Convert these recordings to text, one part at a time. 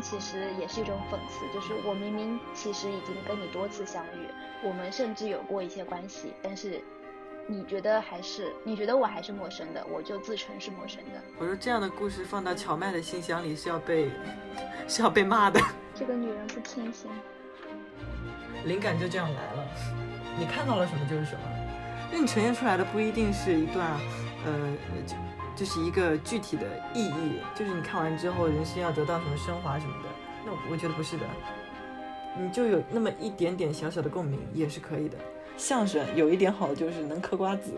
其实也是一种讽刺，就是我明明其实已经跟你多次相遇，我们甚至有过一些关系，但是你觉得还是你觉得我还是陌生的，我就自称是陌生的。我说这样的故事放到荞麦的信箱里是要被 是要被骂的。这个女人不清醒。灵感就这样来了，你看到了什么就是什么，那你呈现出来的不一定是一段，呃，就就是一个具体的意义，就是你看完之后人生要得到什么升华什么的，那我觉得不是的，你就有那么一点点小小的共鸣也是可以的。相声有一点好就是能嗑瓜子，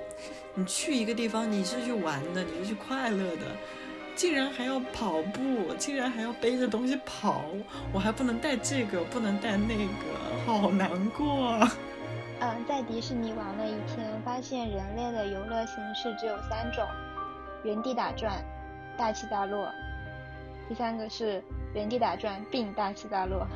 你去一个地方你是去玩的，你是去快乐的。竟然还要跑步，竟然还要背着东西跑，我还不能带这个，不能带那个，好难过。嗯，在迪士尼玩了一天，发现人类的游乐形式只有三种：原地打转、大起大落，第三个是原地打转并大起大落。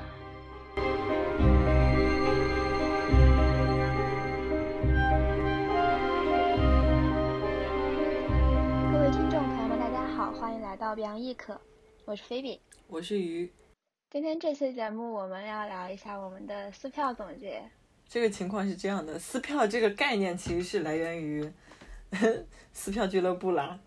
各位听众朋友们，大家好欢迎来到表扬易可，我是菲比，我是鱼。今天这期节目我们要聊一下我们的撕票总结。这个情况是这样的，撕票这个概念其实是来源于 撕票俱乐部啦，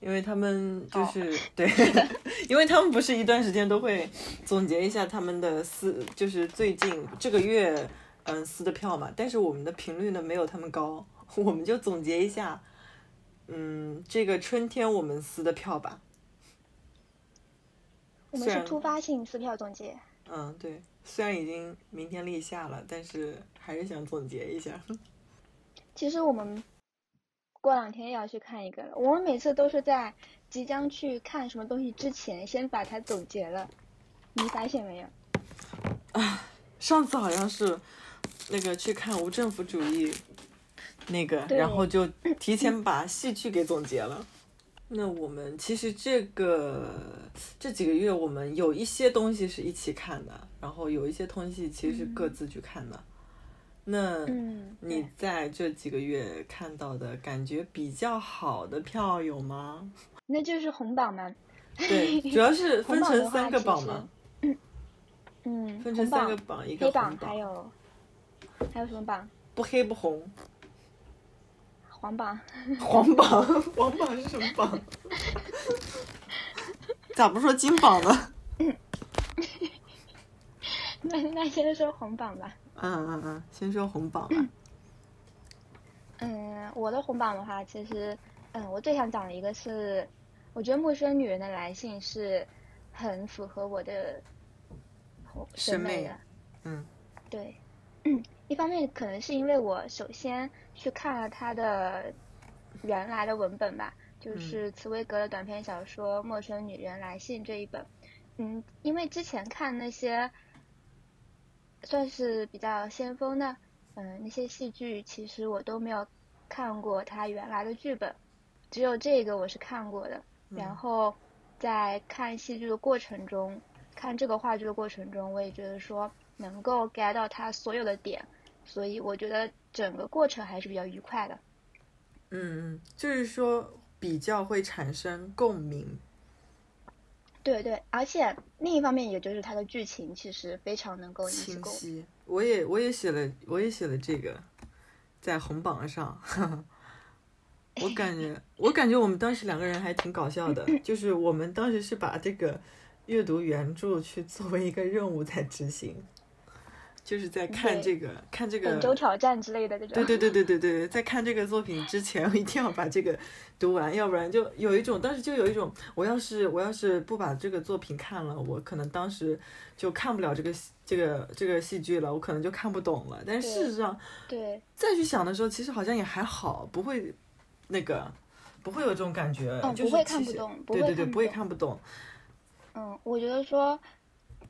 因为他们就是对，因为他们不是一段时间都会总结一下他们的撕，就是最近这个月嗯撕的票嘛，但是我们的频率呢没有他们高，我们就总结一下。嗯，这个春天我们撕的票吧。我们是突发性撕票总结。嗯，对，虽然已经明天立夏了，但是还是想总结一下。其实我们过两天要去看一个了。我们每次都是在即将去看什么东西之前，先把它总结了。你发现没有？啊，上次好像是那个去看无政府主义。那个，然后就 提前把戏剧给总结了。那我们其实这个这几个月，我们有一些东西是一起看的，然后有一些东西其实是各自去看的。那你在这几个月看到的感觉比较好的票有吗？那就是红榜嘛。对，主要是 分成三个榜嘛。嗯，分成三个榜，一个黑榜，还有还有什么榜？不黑不红。黄榜，黄榜，黄榜是什么榜？咋不说金榜呢？那那先说红榜吧。嗯嗯嗯，先说红榜吧。嗯，我的红榜的话，其实，嗯，我最想讲的一个是，我觉得《陌生女人的来信》是很符合我的审美的。嗯，对。嗯，一方面可能是因为我首先去看了他的原来的文本吧，就是茨威格的短篇小说《陌生女人来信》这一本。嗯，因为之前看那些算是比较先锋的，嗯，那些戏剧其实我都没有看过他原来的剧本，只有这个我是看过的。然后在看戏剧的过程中，看这个话剧的过程中，我也觉得说。能够 get 到他所有的点，所以我觉得整个过程还是比较愉快的。嗯嗯，就是说比较会产生共鸣。对对，而且另一方面，也就是它的剧情其实非常能够清晰。我也我也写了，我也写了这个，在红榜上。我感觉我感觉我们当时两个人还挺搞笑的，就是我们当时是把这个阅读原著去作为一个任务在执行。就是在看这个看这个本周挑战之类的这种。对对对对对对，在看这个作品之前，我一定要把这个读完，要不然就有一种当时就有一种，我要是我要是不把这个作品看了，我可能当时就看不了这个这个这个戏剧了，我可能就看不懂了。但事实上，对再去想的时候，其实好像也还好，不会那个不会有这种感觉，就是不会看不懂，对对对，不会看不懂。嗯，我觉得说。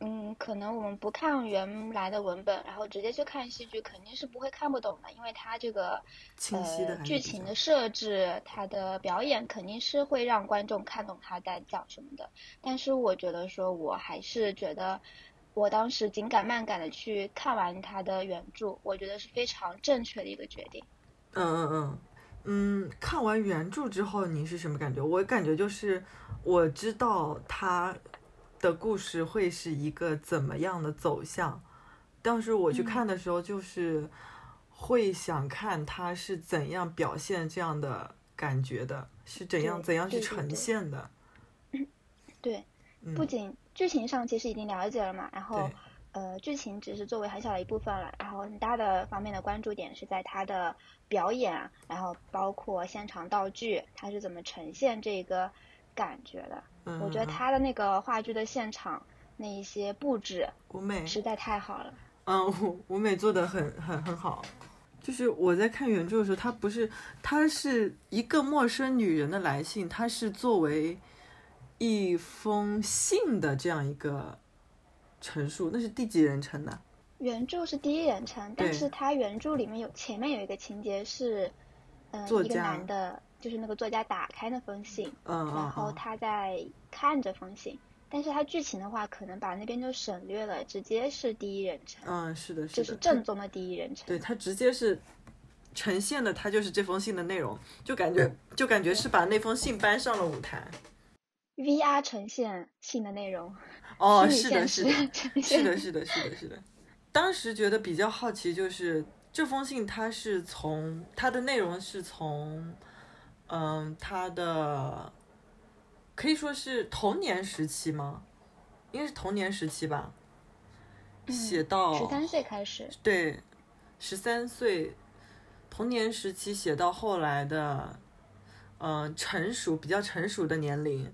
嗯，可能我们不看原来的文本，然后直接去看戏剧，肯定是不会看不懂的，因为它这个呃剧情的设置，它的表演肯定是会让观众看懂他在讲什么的。但是我觉得说，我还是觉得我当时紧赶慢赶的去看完他的原著，我觉得是非常正确的一个决定。嗯嗯嗯嗯，看完原著之后你是什么感觉？我感觉就是我知道他。的故事会是一个怎么样的走向。当时我去看的时候，就是会想看他是怎样表现这样的感觉的，是怎样怎样去呈现的。对，嗯不仅剧情上其实已经了解了嘛，然后呃，剧情只是作为很小的一部分了，然后很大的方面的关注点是在他的表演啊，然后包括现场道具，他是怎么呈现这个感觉的。嗯，我觉得嗯他的那个话剧的现场那一些布置舞美，实在太好了。嗯，舞舞美做的很很很好。就是我在看原著的时候，它不是，它是一个陌生女人的来信，它是作为一封信的这样一个陈述。那是第几人称的？原著是第一人称，但是他原著里面有前面有一个情节是，嗯、一个男的，就是那个作家打开那封信，嗯然后他在看这封信，但是他剧情的话，可能把那边就省略了，直接是第一人称，嗯，是的，是的，就是，正宗的第一人称。对，他直接是呈现的，他就是这封信的内容，就感觉就感觉是把那封信搬上了舞台。VR 呈现信的内容，哦，是的，是的，呈现是的，是的，是的，是的。当时觉得比较好奇，就是这封信，它是从它的内容是从，嗯，他的可以说是童年时期吗？应该是童年时期吧，写到嗯十三岁开始，对，十三岁，童年时期写到后来的，嗯、成熟比较成熟的年龄。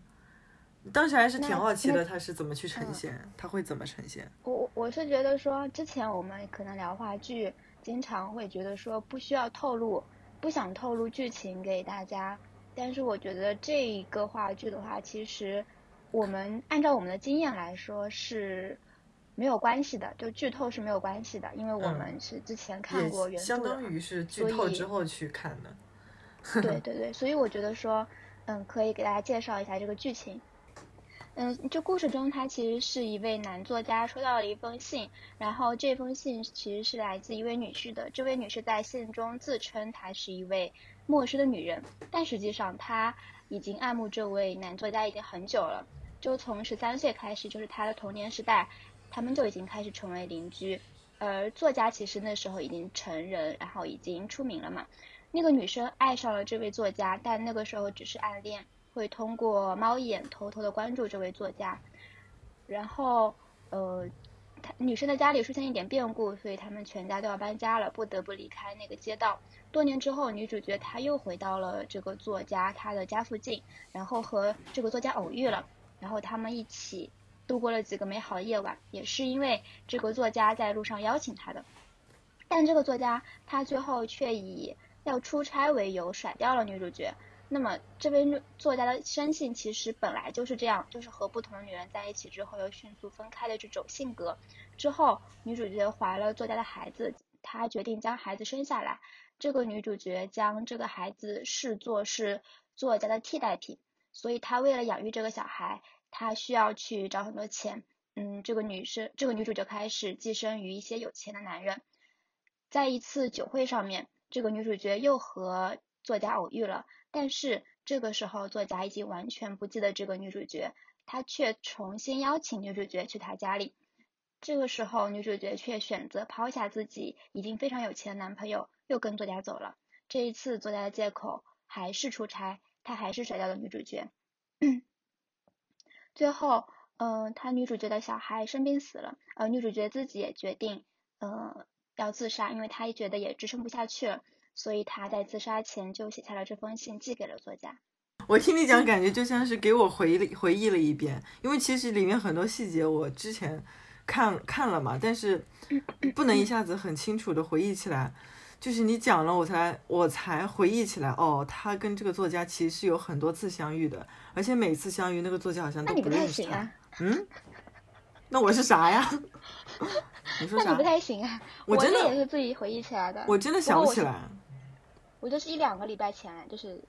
当时还是挺好奇的，他是怎么去呈嗯现，他会怎么呈现？我我我是觉得说，之前我们可能聊话剧，经常会觉得说不需要透露，不想透露剧情给大家。但是我觉得这一个话剧的话，其实我们按照我们的经验来说是没有关系的，就剧透是没有关系的，因为我嗯们是之前看过原著的嘛。相当于是剧所透以之后去看的。对 对对，所以我觉得说，嗯，可以给大家介绍一下这个剧情。嗯，这故事中，他其实是一位男作家收到了一封信，然后这封信其实是来自一位女士的。这位女士在信中自称她是一位陌生的女人，但实际上她已经爱慕这位男作家已经很久了，就从十三岁开始，就是他的童年时代，他们就已经开始成为邻居。而作家其实那时候已经成人，然后已经出名了嘛。那个女生爱上了这位作家，但那个时候只是暗恋，会通过猫眼偷偷的关注这位作家。然后，呃，她女生的家里出现一点变故，所以他们全家都要搬家了，不得不离开那个街道。多年之后，女主角她又回到了这个作家他的家附近，然后和这个作家偶遇了，然后他们一起度过了几个美好的夜晚，也是因为这个作家在路上邀请她的。但这个作家他最后却以要出差为由甩掉了女主角。那么这位作家的生性其实本来就是这样，就是和不同的女人在一起之后又迅速分开的这种性格。之后女主角怀了作家的孩子，她决定将孩子生下来。这个女主角将这个孩子视作是作家的替代品，所以她为了养育这个小孩，她需要去找很多钱。嗯，这个女生，这个女主角开始寄生于一些有钱的男人。在一次酒会上面，这个女主角又和作家偶遇了，但是这个时候作家已经完全不记得这个女主角，他却重新邀请女主角去他家里。这个时候，女主角却选择抛下自己已经非常有钱的男朋友，又跟作家走了。这一次，作家的借口还是出差，他还是甩掉了女主角。最后，嗯、他女主角的小孩生病死了，而，女主角自己也决定，呃。要自杀，因为她也觉得也支撑不下去了，所以他在自杀前就写下了这封信，寄给了作家。我听你讲，感觉就像是给我回忆回忆了一遍，因为其实里面很多细节我之前看看了嘛，但是 不能一下子很清楚的回忆起来。就是你讲了，我才我才回忆起来，哦，他跟这个作家其实是有很多次相遇的，而且每次相遇那个作家好像都不认识他。啊、嗯，那我是啥呀？你说啥？那你不太行啊！我真的也是自己回忆起来的。我真的想不起来。我就是一两个礼拜前，就是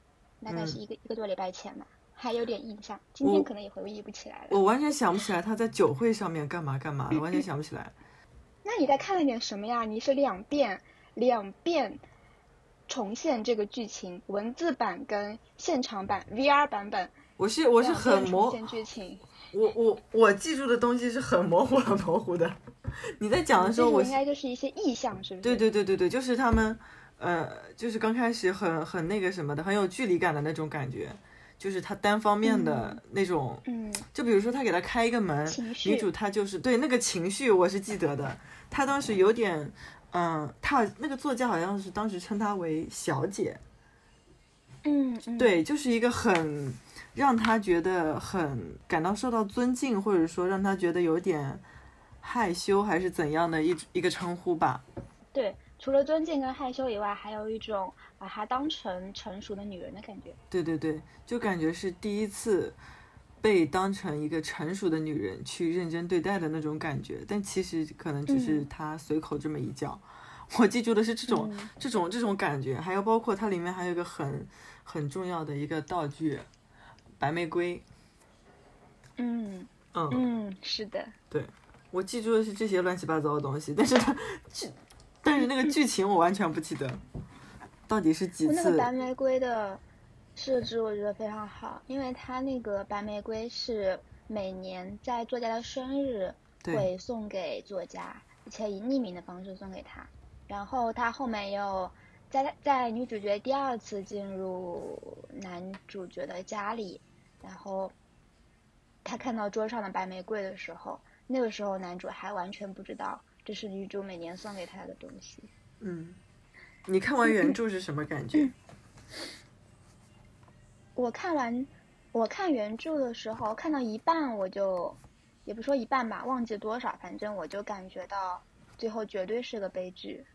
大概是一个、嗯、一个多礼拜前吧，还有点印象。今天可能也回忆不起来了。我完全想不起来他在酒会上面干嘛干嘛，完全想不起来。那你在看了点什么呀？你是两遍，两遍重现这个剧情，文字版跟现场版 VR 版本。我是我是很模，重现剧情。我我我记住的东西是很模糊很模糊的。你在讲的时候，我应该就是一些意象，是不是？对对对对对，就是他们，呃，就是刚开始很很那个什么的，很有距离感的那种感觉，就是他单方面的那种，嗯，就比如说他给他开一个门，女主她就是对那个情绪我是记得的，她当时有点，嗯，她那个作家好像是当时称她为小姐，嗯，对，就是一个很让他觉得很感到受到尊敬，或者说让他觉得有点。害羞还是怎样的一一个称呼吧？对，除了尊敬跟害羞以外，还有一种把她当成成熟的女人的感觉。对对对，就感觉是第一次被当成一个成熟的女人去认真对待的那种感觉。但其实可能只是她随口这么一叫。我记住的是这种这种这种感觉，还有包括它里面还有一个很很重要的一个道具——白玫瑰。嗯嗯嗯，是的，对。我记住的是这些乱七八糟的东西，但是它剧，但是那个剧情我完全不记得，到底是几次？那个白玫瑰的设置我觉得非常好，因为它那个白玫瑰是每年在作家的生日会送给作家，而且以匿名的方式送给他。然后他后面又在在女主角第二次进入男主角的家里，然后他看到桌上的白玫瑰的时候。那个时候，男主还完全不知道这是女主每年送给他的东西。嗯，你看完原著是什么感觉？我看完，我看原著的时候，看到一半我就，也不说一半吧，忘记多少，反正我就感觉到最后绝对是个悲剧。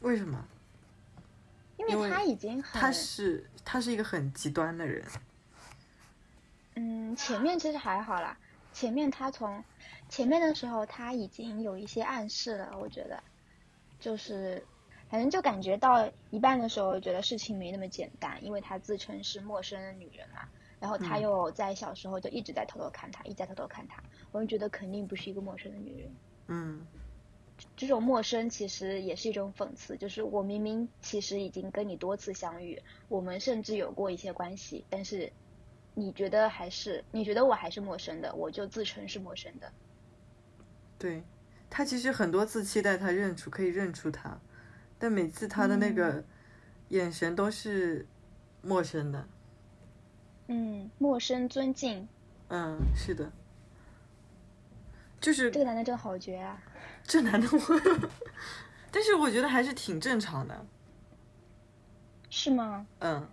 为什么？因为他已经很，他是他是一个很极端的人。嗯，前面其实还好啦。前面他从前面的时候他已经有一些暗示了，我觉得就是反正就感觉到一半的时候，觉得事情没那么简单，因为他自称是陌生的女人嘛，然后他又在小时候就一直在偷偷看他，一直在偷偷看他，我就觉得肯定不是一个陌生的女人。嗯，这种陌生其实也是一种讽刺，就是我明明其实已经跟你多次相遇，我们甚至有过一些关系，但是。你觉得还是你觉得我还是陌生的，我就自称是陌生的。对，他其实很多次期待他认出，可以认出他，但每次他的那个眼神都是陌生的。嗯，陌生尊敬。嗯，是的，就是这个男的真的好绝啊！这男的我，但是我觉得还是挺正常的。是吗？嗯。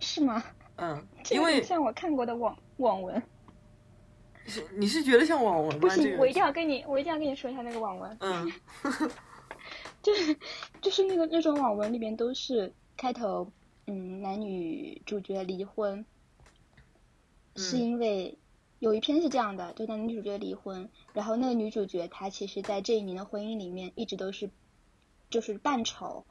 是吗？嗯，因为像我看过的网网文，是你是觉得像网文吗？不行，我一定要跟你，我一定要跟你说一下那个网文。嗯，就是就是那个那种网文里面都是开头，嗯，男女主角离婚，是因为有一篇是这样的，就男女主角离婚，然后那个女主角她其实，在这一年的婚姻里面一直都是就是扮丑，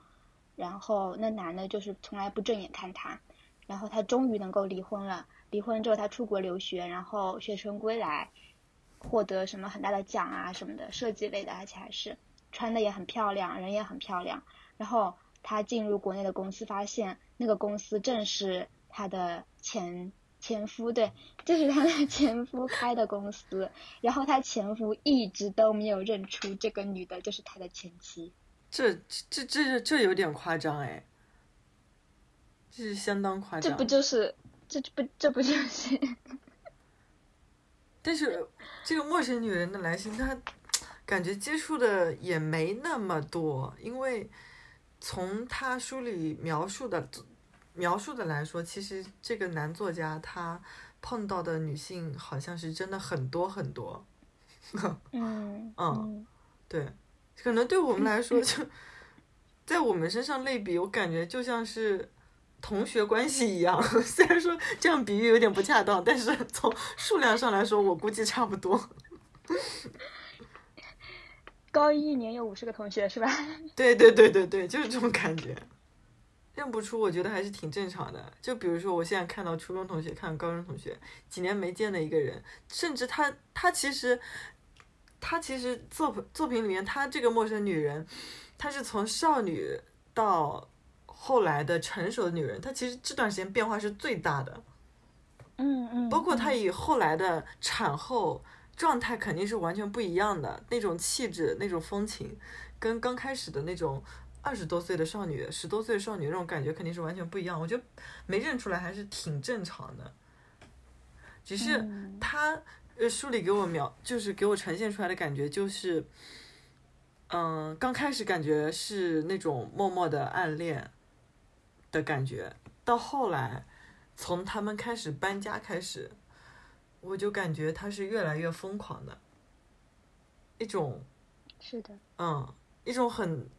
然后那男的就是从来不正眼看她。然后她终于能够离婚了。离婚之后，他出国留学，然后学成归来，获得什么很大的奖啊什么的，设计类的，而且还是穿的也很漂亮，人也很漂亮。然后他进入国内的公司，发现那个公司正是他的前前夫，对，就是他的前夫开的公司。然后他前夫一直都没有认出这个女的就是他的前妻。这这这这有点夸张哎。这是相当夸张，这不就是这不这不就是？但是这个陌生女人的来信，她感觉接触的也没那么多，因为从他书里描述的描述的来说，其实这个男作家他碰到的女性好像是真的很多很多。嗯嗯，对，可能对我们来说，就在我们身上类比，我感觉就像是。同学关系一样，虽然说这样比喻有点不恰当，但是 从数量上来说，我估计差不多。高一一年有五十个同学是吧？对对对对对，就是这种感觉。认不出，我觉得还是挺正常的。就比如说，我现在看到初中同学，看到高中同学，几年没见的一个人，甚至他他其实他其实作品作品里面，他这个陌生女人，她是从少女到。后来的成熟的女人，她其实这段时间变化是最大的。嗯嗯，包括她以后来的产后状态肯定是完全不一样的，那种气质、那种风情，跟刚开始的那种二十多岁的少女、十多岁的少女那种感觉肯定是完全不一样。我觉得没认出来还是挺正常的，只是嗯她呃书里给我描，就是给我呈现出来的感觉就是，嗯，刚开始感觉是那种默默的暗恋的感觉，到后来。从他们开始搬家开始，我就感觉他是越来越疯狂的，一种是的，嗯，一种很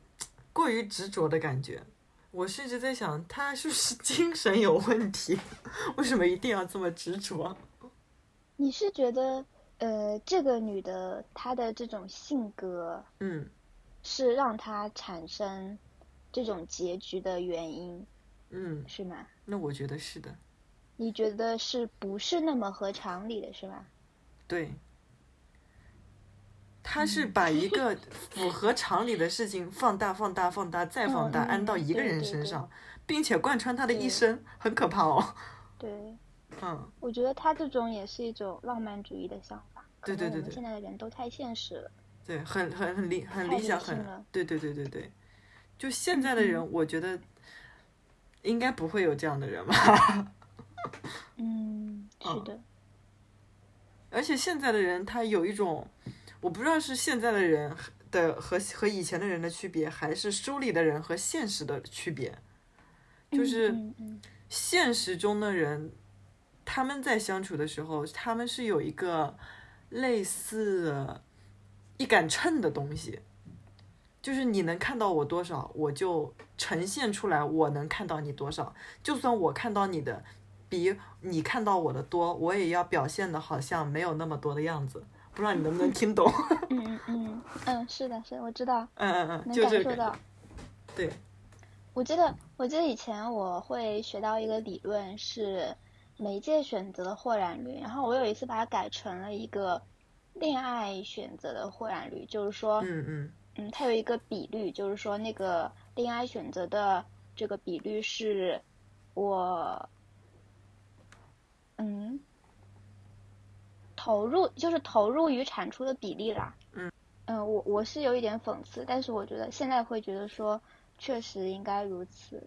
过于执着的感觉。我甚至在想，他是不是精神有问题？为什么一定要这么执着？你是觉得呃，这个女的她的这种性格嗯是让她产生这种结局的原因，嗯，是吗？那我觉得是的，你觉得是不是那么合常理的，是吧？对。他是把一个符合常理的事情放大、放大、放大再放大，安到一个人身上，并且贯穿他的一生，很可怕哦。对，嗯，我觉得他这种也是一种浪漫主义的想法。对对对对现在的人都太现实了。对，很很很理很理理想，很对对对对对。就现在的人，嗯我觉得应该不会有这样的人吧。嗯，是嗯的，而且现在的人，他有一种，我不知道是现在的人的和和以前的人的区别，还是书里的人和现实的区别。就是现实中的人，他们在相处的时候，他们是有一个类似一杆秤的东西，就是你能看到我多少，我就呈现出来我能看到你多少。就算我看到你的比你看到我的多，我也要表现的好像没有那么多的样子。不知道你能不能听懂？嗯嗯嗯嗯，是的，是的我知道，嗯嗯嗯，能就这个感受到。对，我记得，我记得以前我会学到一个理论是媒介选择的豁然率，然后我有一次把它改成了一个恋爱选择的豁然率，就是说，嗯嗯嗯，它有一个比率，就是说那个恋爱选择的这个比率是我，嗯，投入就是投入与产出的比例啦。嗯嗯，我我是有一点讽刺，但是我觉得现在会觉得说，确实应该如此。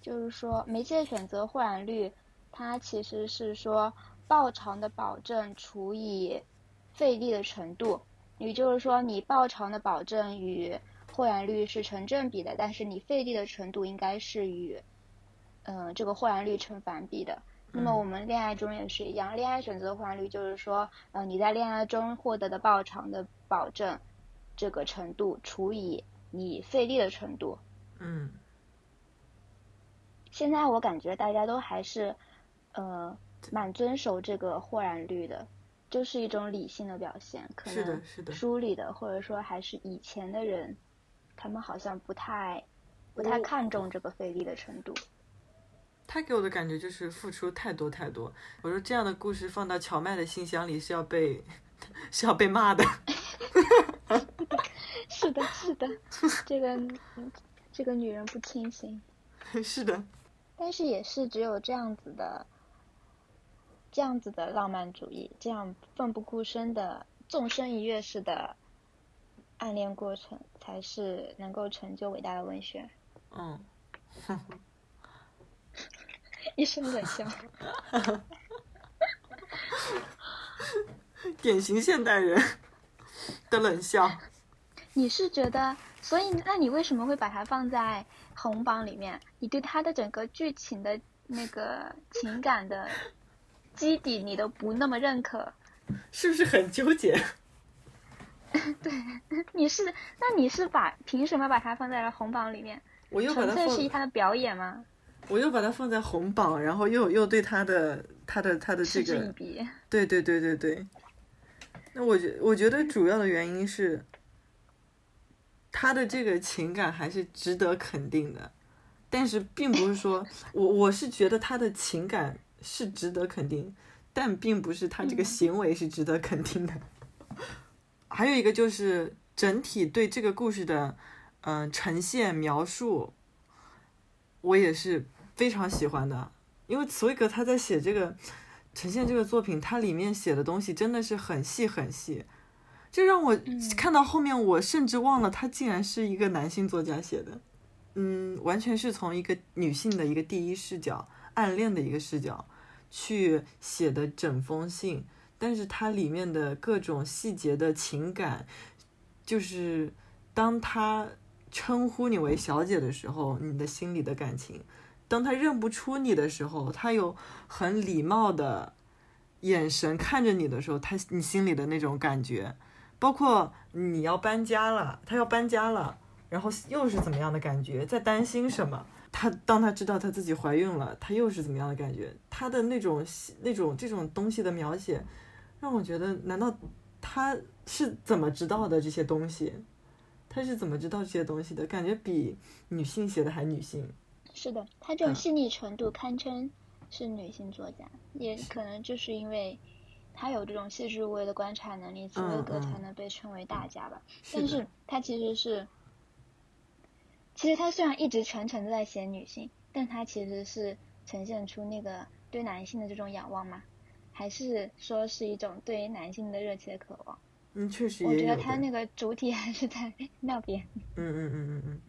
就是说，媒介选择豁然率，它其实是说报偿的保证除以费力的程度。也就是说，你报偿的保证与豁然率是成正比的，但是你费力的程度应该是与，嗯、这个豁然率成反比的。那么嗯我们恋爱中也是一样，恋爱选择豁然率就是说，呃，你在恋爱中获得的报偿的保证这个程度除以你费力的程度。嗯，现在我感觉大家都还是，呃，蛮遵守这个豁然率的，就是一种理性的表现。可是的能是的书里的或者说还是以前的人，他们好像不太不太看重这个费力的程度。他给我的感觉就是付出太多太多。我说这样的故事放到乔麦的信箱里是要被 是要被骂的。是的，是的，这个嗯这个女人不清醒，是的，但是也是只有这样子的，这样子的浪漫主义，这样奋不顾身的纵身一跃式的暗恋过程，才是能够成就伟大的文学。嗯，一声冷笑。典型现代人的冷笑。你是觉得，所以那你为什么会把它放在红榜里面？你对它的整个剧情的那个情感的基底，你都不那么认可？是不是很纠结？对你是那你是把凭什么把它放在了红榜里面？我又把它放纯粹是以，他的表演吗？我又把它放在红榜，然后又又对他的他的他的这嗤之以个，鼻。对对对对对。那我觉我觉得主要的原因是，他的这个情感还是值得肯定的，但是并不是说我我是觉得他的情感是值得肯定，但并不是他这个嗯。行为是值得肯定的。还有一个就是整体对这个故事的，嗯、呈现描述，我也是非常喜欢的，因为茨威格他在写这个呈现这个作品，它里面写的东西真的是很细很细，就让我看到后面，我甚至忘了他竟然是一个男性作家写的，嗯，完全是从一个女性的一个第一视角，暗恋的一个视角去写的整封信，但是它里面的各种细节的情感，就是当他。称呼你为小姐的时候，你的心里的感情；当他认不出你的时候，他有很礼貌的眼神看着你的时候，他你心里的那种感觉，包括你要搬家了，他要搬家了，然后又是怎么样的感觉，在担心什么？他当她知道她自己怀孕了，她又是怎么样的感觉？她的那种那种这种东西的描写，让我觉得，难道他是怎么知道的这些东西？他是怎么知道这些东西的？感觉比女性写的还女性。是的，他这种细腻程度堪称是女性作家，也可能就是因为他有这种细致入微的观察能力，茨威格才能被称为大家吧。但是他其实是，其实他虽然一直全程都在写女性，但他其实是呈现出那个对男性的这种仰望吗？还是说是一种对于男性的热切的渴望？嗯，确实我觉得他那个主体还是在 那边。嗯嗯嗯嗯嗯，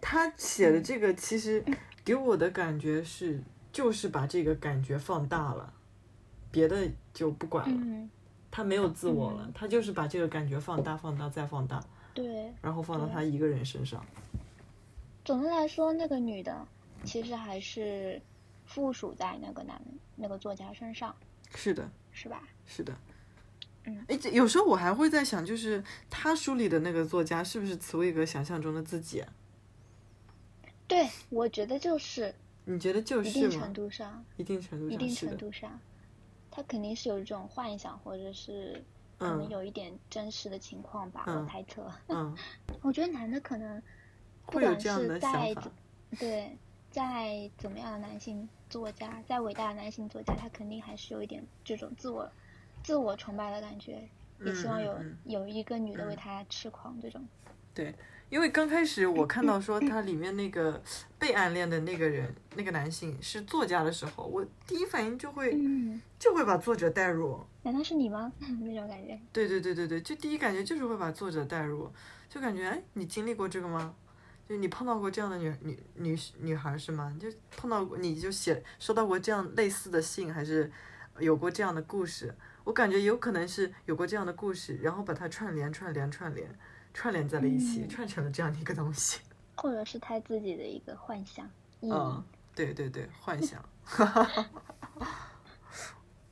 他写的这个其实给我的感觉是，就是把这个感觉放大了，别的就不管了。他没有自我了，他就是把这个感觉放大、放大再放大。对。然后放到他一个人身上。总的来说，那个女的其实还是附属在那个男那个作家身上。是的。是吧？是的。嗯哎，有时候我还会在想，就是他书里的那个作家是不是茨威格想象中的自己？对，我觉得就是。你觉得就是一定程度上，一定程度上，一定程度上，他肯定是有一种幻想，或者是可能有一点真实的情况吧，我猜测。嗯。我觉得男的可能会有这样的想法。对，在怎么样的男性作家，在伟大的男性作家，他肯定还是有一点这种自我。自我崇拜的感觉，也希望有有一个女的为他痴狂这种。对，因为刚开始我看到说 他里面那个被暗恋的那个人，那个男性是作家的时候，我第一反应就会就会把作者带入。难道是你吗？那种感觉。对对对对对，就第一感觉就是会把作者带入，就感觉哎，你经历过这个吗？就你碰到过这样的女女女女孩是吗？就碰到过，你就写收到过这样类似的信，还是有过这样的故事？我感觉有可能是有过这样的故事，然后把它串联、串联、串联、串联在了一起，串成了这样的一个东西。或者是他自己的一个幻想。嗯，对对对，幻想。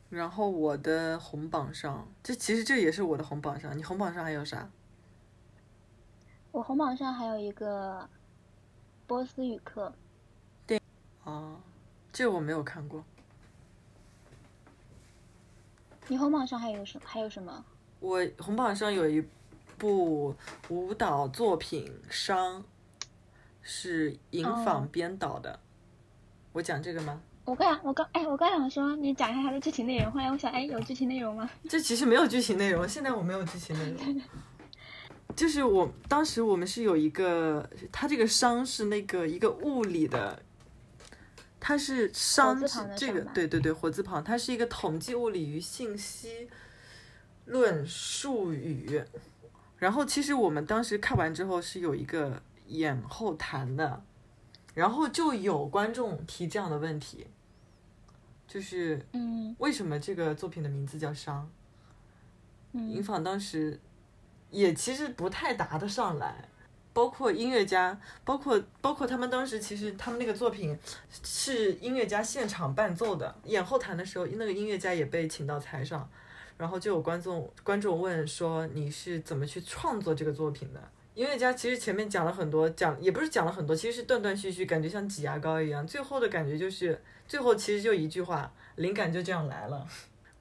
然后我的红榜上，这其实这也是我的红榜上。你红榜上还有啥？我红榜上还有一个波斯语课。对。哦，这我没有看过。你红榜上还有什还有什么？我红榜上有一部舞蹈作品《伤》，是银坊编导的。我讲这个吗？我刚想，我刚哎，我刚想说你讲一下它的剧情内容。后来我想，哎，有剧情内容吗？这其实没有剧情内容，现在我没有剧情内容。就是我当时我们是有一个，它这个伤是那个一个物理的。它是商这个对对对火字旁，它是一个统计物理与信息论术语。然后其实我们当时看完之后是有一个演后谈的，然后就有观众提这样的问题，就是嗯，为什么这个作品的名字叫商？嗯，尹坊当时也其实不太答得上来。包括音乐家，包括包括他们当时其实他们那个作品是音乐家现场伴奏的，演后谈的时候，那个音乐家也被请到台上，然后就有观众观众问说你是怎么去创作这个作品的？音乐家其实前面讲了很多，讲也不是讲了很多，其实是断断续续，感觉像挤牙膏一样，最后的感觉就是最后其实就一句话，灵感就这样来了。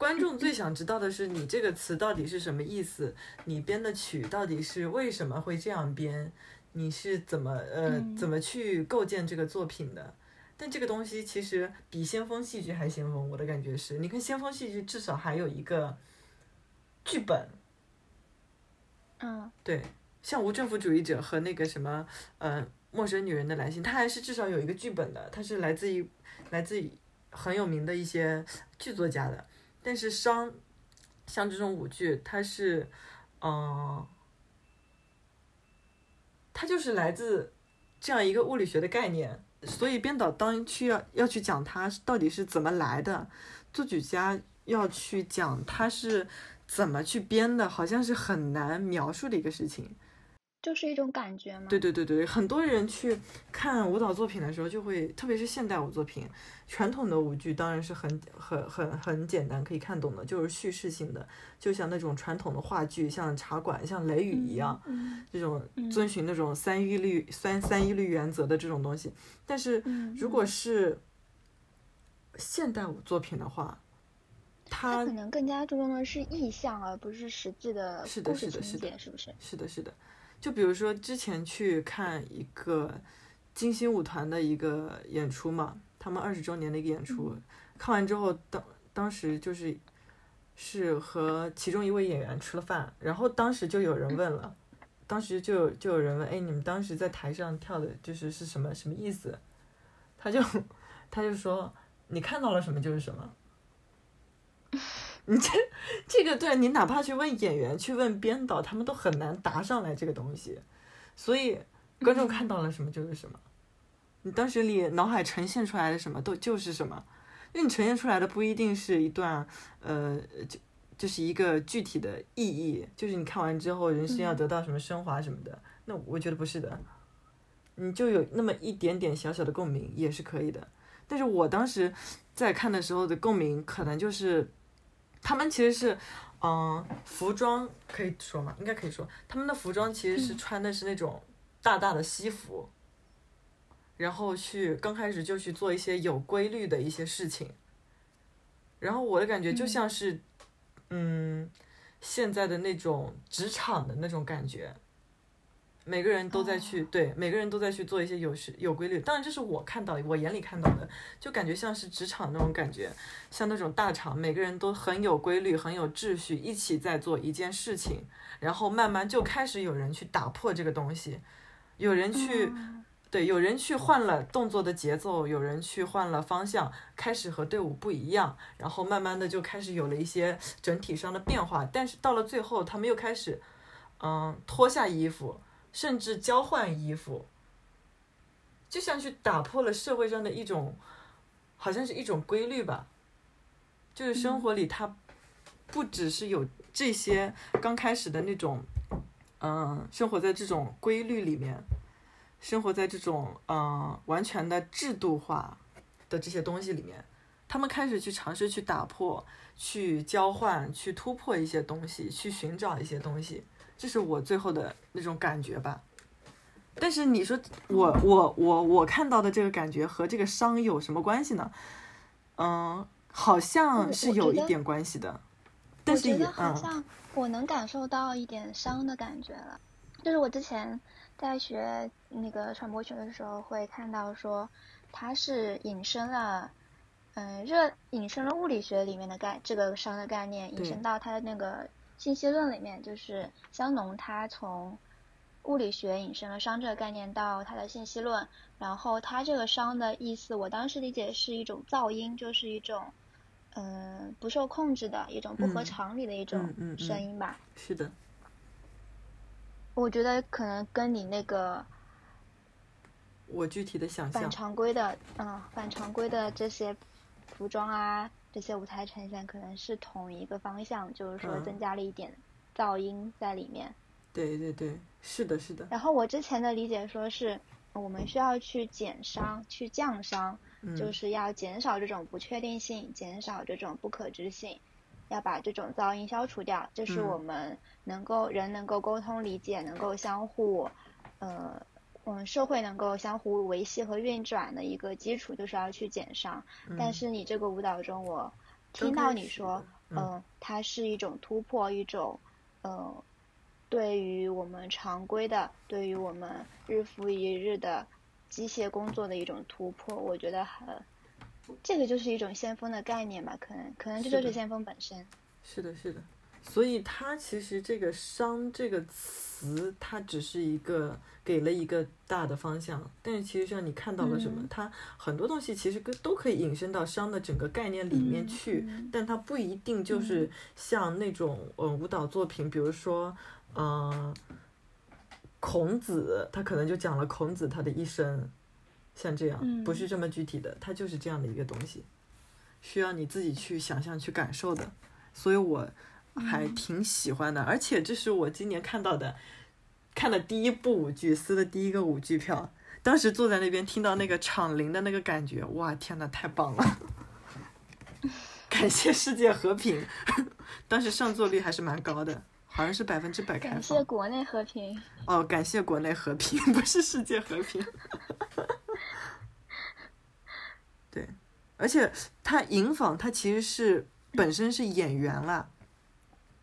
观众最想知道的是你这个词到底是什么意思？你编的曲到底是为什么会这样编？你是怎么呃怎么去构建这个作品的？但这个东西其实比先锋戏剧还先锋，我的感觉是，你看先锋戏剧至少还有一个剧本。嗯，对，像无政府主义者和那个什么呃陌生女人的来信，它还是至少有一个剧本的，它是来自于来自于很有名的一些剧作家的。但是商，像这种舞剧，它是，嗯，它就是来自这样一个物理学的概念，所以编导当去要要去讲它到底是怎么来的，作曲家要去讲它是怎么去编的，好像是很难描述的一个事情。就是一种感觉吗？对对对对，很多人去看舞蹈作品的时候，就会特别是现代舞作品，传统的舞剧当然是很很很很简单可以看懂的，就是叙事性的，就像那种传统的话剧，像茶馆、像雷雨一样，这种遵循那种三一律三三一律原则的这种东西。但是如果是现代舞作品的话，它可能更加注重的是意象，而不是实际的是的是的是的，是不是？是的是的。就比如说之前去看一个金星舞团的一个演出嘛，他们二十周年的一个演出，看完之后当当时就是是和其中一位演员吃了饭，然后当时就有人问了，当时就有就有人问，哎，你们当时在台上跳的就是是什么什么意思？他就 他就说你看到了什么就是什么。你这这个对你哪怕去问演员，去问编导，他们都很难答上来这个东西，所以观众看到了什么就是什么，你当时你脑海呈现出来的什么都就是什么，因为你呈现出来的不一定是一段呃就就是一个具体的意义，就是你看完之后人生要得到什么升华什么的，那我觉得不是的，你就有那么一点点小小的共鸣也是可以的，但是我当时在看的时候的共鸣可能就是。他们其实是，嗯，服装可以说吗？应该可以说，他们的服装其实是穿的是那种大大的西服，然后去刚开始就去做一些有规律的一些事情，然后我的感觉就像是，嗯，现在的那种职场的那种感觉。每个人都在去对，每个人都在去做一些有时有规律。当然，这是我看到我眼里看到的，就感觉像是职场那种感觉，像那种大厂，每个人都很有规律，很有秩序，一起在做一件事情，然后慢慢就开始有人去打破这个东西，有人去对，有人去换了动作的节奏，有人去换了方向，开始和队伍不一样，然后慢慢的就开始有了一些整体上的变化。但是到了最后，他们又开始嗯脱下衣服。甚至交换衣服，就像去打破了社会上的一种，好像是一种规律吧。就是生活里，它不只是有这些刚开始的那种，嗯，生活在这种规律里面，生活在这种嗯完全的制度化的这些东西里面，他们开始去尝试去打破、去交换、去突破一些东西，去寻找一些东西。这是我最后的那种感觉吧，但是你说我我我我看到的这个感觉和这个伤有什么关系呢？嗯，好像是有一点关系的，但是也好像我能感受到一点伤的感觉了。就是我之前在学那个传播学的时候，会看到说它是引申了，嗯，热引申了物理学里面的概这个伤的概念，引申到它的那个。信息论里面，就是香农他从物理学引申了熵这个概念到他的信息论，然后他这个熵的意思，我当时理解是一种噪音，就是一种嗯不受控制的一种不合常理的一种声音吧。是的。我觉得可能跟你那个我具体的想象反常规的嗯反常规的这些服装啊。这些舞台呈现可能是同一个方向，就是说增加了一点噪音在里面。对对对，是的，是的。然后我之前的理解说是，我们需要去减伤、去降伤，就是要减少这种不确定性，减少这种不可知性，要把这种噪音消除掉，这是我们能够人能够沟通理解，能够相互，呃。嗯，社会能够相互维系和运转的一个基础，就是要去减伤。但是你这个舞蹈中，我听到你说，嗯，它是一种突破，一种，呃，对于我们常规的，对于我们日复一日的机械工作的一种突破。我觉得很，这个就是一种先锋的概念吧？可能，可能这就是先锋本身。是的，是的，所以它其实这个“商”这个词，它只是一个给了一个大的方向，但是其实上你看到了什么？嗯它很多东西其实跟都可以引申到商的整个概念里面嗯去，嗯但它不一定就是像那种呃舞蹈作品，比如说嗯、呃孔子，他可能就讲了孔子他的一生，像这样，嗯不是这么具体的，它就是这样的一个东西，需要你自己去想象、去感受的。所以我还挺喜欢的，而且这是我今年看到的，看的第一部舞剧，撕的第一个舞剧票。当时坐在那边听到那个场铃的那个感觉，哇，天呐，太棒了！感谢世界和平，当时上座率还是蛮高的，好像是百分之百开感谢。国内和平。哦，感谢国内和平，不是世界和平。对，而且他银纺，他其实是本身是演员啦，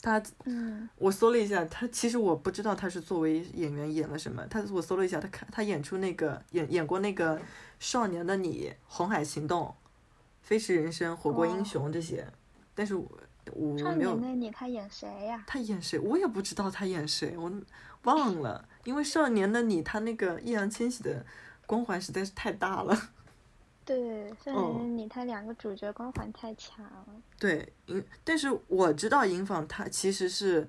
他嗯我搜了一下，他其实我不知道他是作为演员演了什么。他我搜了一下，他看他演出那个演演过那个《少年的你》《红海行动》《飞驰人生》《火锅英雄》这些，但是我我少没有年的你，他演谁呀？他演谁，我也不知道他演谁，我忘了。因为《少年的你》他那个易烊千玺的光环实在是太大了。对，少哦。年的你，他两个主角光环太强了。对，银，但是我知道银纺他其实是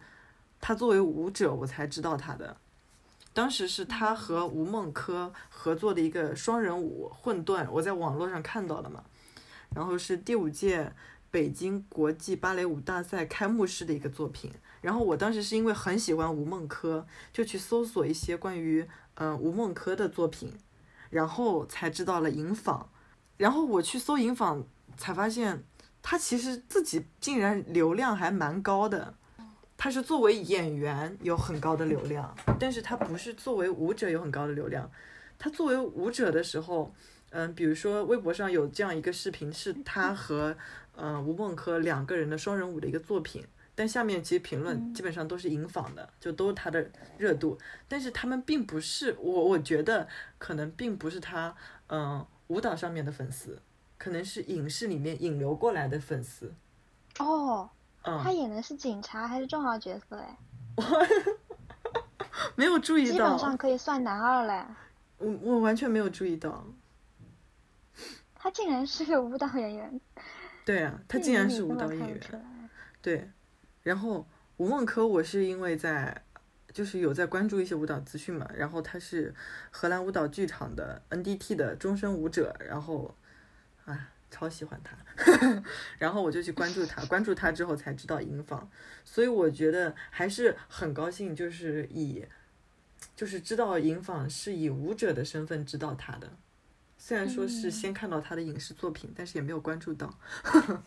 他作为舞者我才知道他的，当时是他和吴孟珂合作的一个双人舞《混沌》，我在网络上看到了嘛，然后是第五届北京国际芭蕾舞大赛开幕式的一个作品，然后我当时是因为很喜欢吴孟珂，就去搜索一些关于嗯、呃吴孟珂的作品，然后才知道了银坊，然后我去搜银坊才发现。他其实自己竟然流量还蛮高的，他是作为演员有很高的流量，但是他不是作为舞者有很高的流量。他作为舞者的时候，嗯，比如说微博上有这样一个视频，是他和嗯吴孟珂两个人的双人舞的一个作品，但下面其实评论基本上都是银仿的，就都是他的热度，但是他们并不是我我觉得可能并不是他嗯、舞蹈上面的粉丝。可能是影视里面引流过来的粉丝，哦，嗯，他演的是警察还是重要角色？哎，没有注意到基本上，可以算男二嘞。我我完全没有注意到，他竟然是个舞蹈演员，对啊，他竟然是舞蹈演员，员。对，然后吴孟珂，我是因为在就是有在关注一些舞蹈资讯嘛，然后他是荷兰舞蹈剧场的 NDT 的终身舞者，然后啊超喜欢他，然后我就去关注他，关注他之后才知道银坊，所以我觉得还是很高兴，就是以就是知道银坊是以舞者的身份知道他的。虽然说是嗯先看到他的影视作品，但是也没有关注到。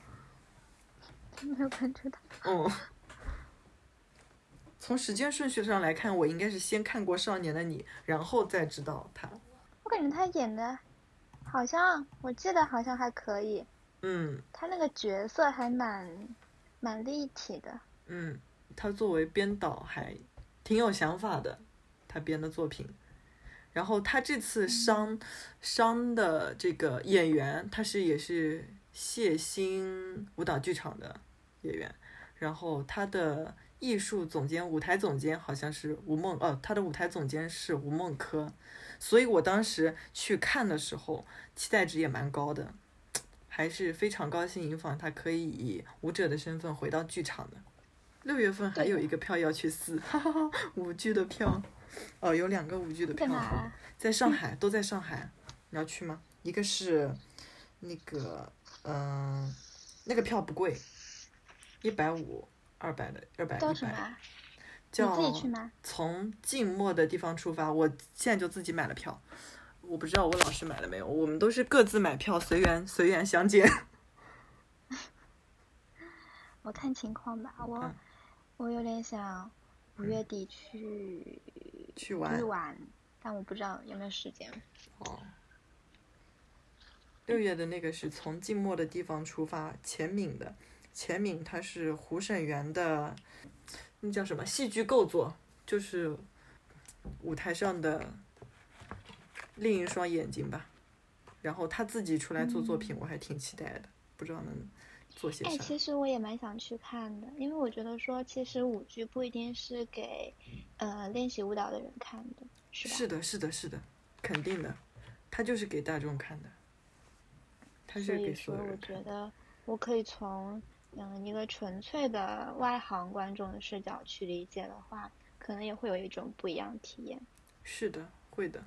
没有关注到。嗯，从时间顺序上来看，我应该是先看过《少年的你》，然后再知道他。我感觉他演的，好像我记得好像还可以，嗯他那个角色还蛮蛮立体的。嗯，他作为编导还挺有想法的，他编的作品。然后他这次伤伤的这个演员，他是也是谢欣舞蹈剧场的演员，然后他的艺术总监、舞台总监好像是吴梦，呃，他的舞台总监是吴梦珂，所以我当时去看的时候，期待值也蛮高的，还是非常高兴银坊他可以以舞者的身份回到剧场的。六月份还有一个票要去撕，哈哈哈，舞剧的票，哦，有两个舞剧的票在，在上海，都在上海，你要去吗？一个是那个，嗯、那个票不贵，一百五、二百的，二百、叫什么啊？叫你自己去吗？从静默的地方出发。我现在就自己买了票，我不知道我老师买了没有，我们都是各自买票，随缘随缘相见。我看情况吧。我、嗯我有点想五月底去去玩去玩，但我不知道有没有时间。哦。六月的那个是从静默的地方出发，钱敏的，钱敏他是胡沈园的，那叫什么戏剧构作，就是舞台上的另一双眼睛吧。然后他自己出来做作品，我还挺期待的，不知道能做些哎，啥。其实我也蛮想去看的，因为我觉得说，其实舞剧不一定是给呃练习舞蹈的人看的，是吧？是的，是的，是的，肯定的，他就是给大众看的，它所是给以说，我所有人看的。觉得我可以从嗯一个纯粹的外行观众的视角去理解的话，可能也会有一种不一样的体验。是的，会的。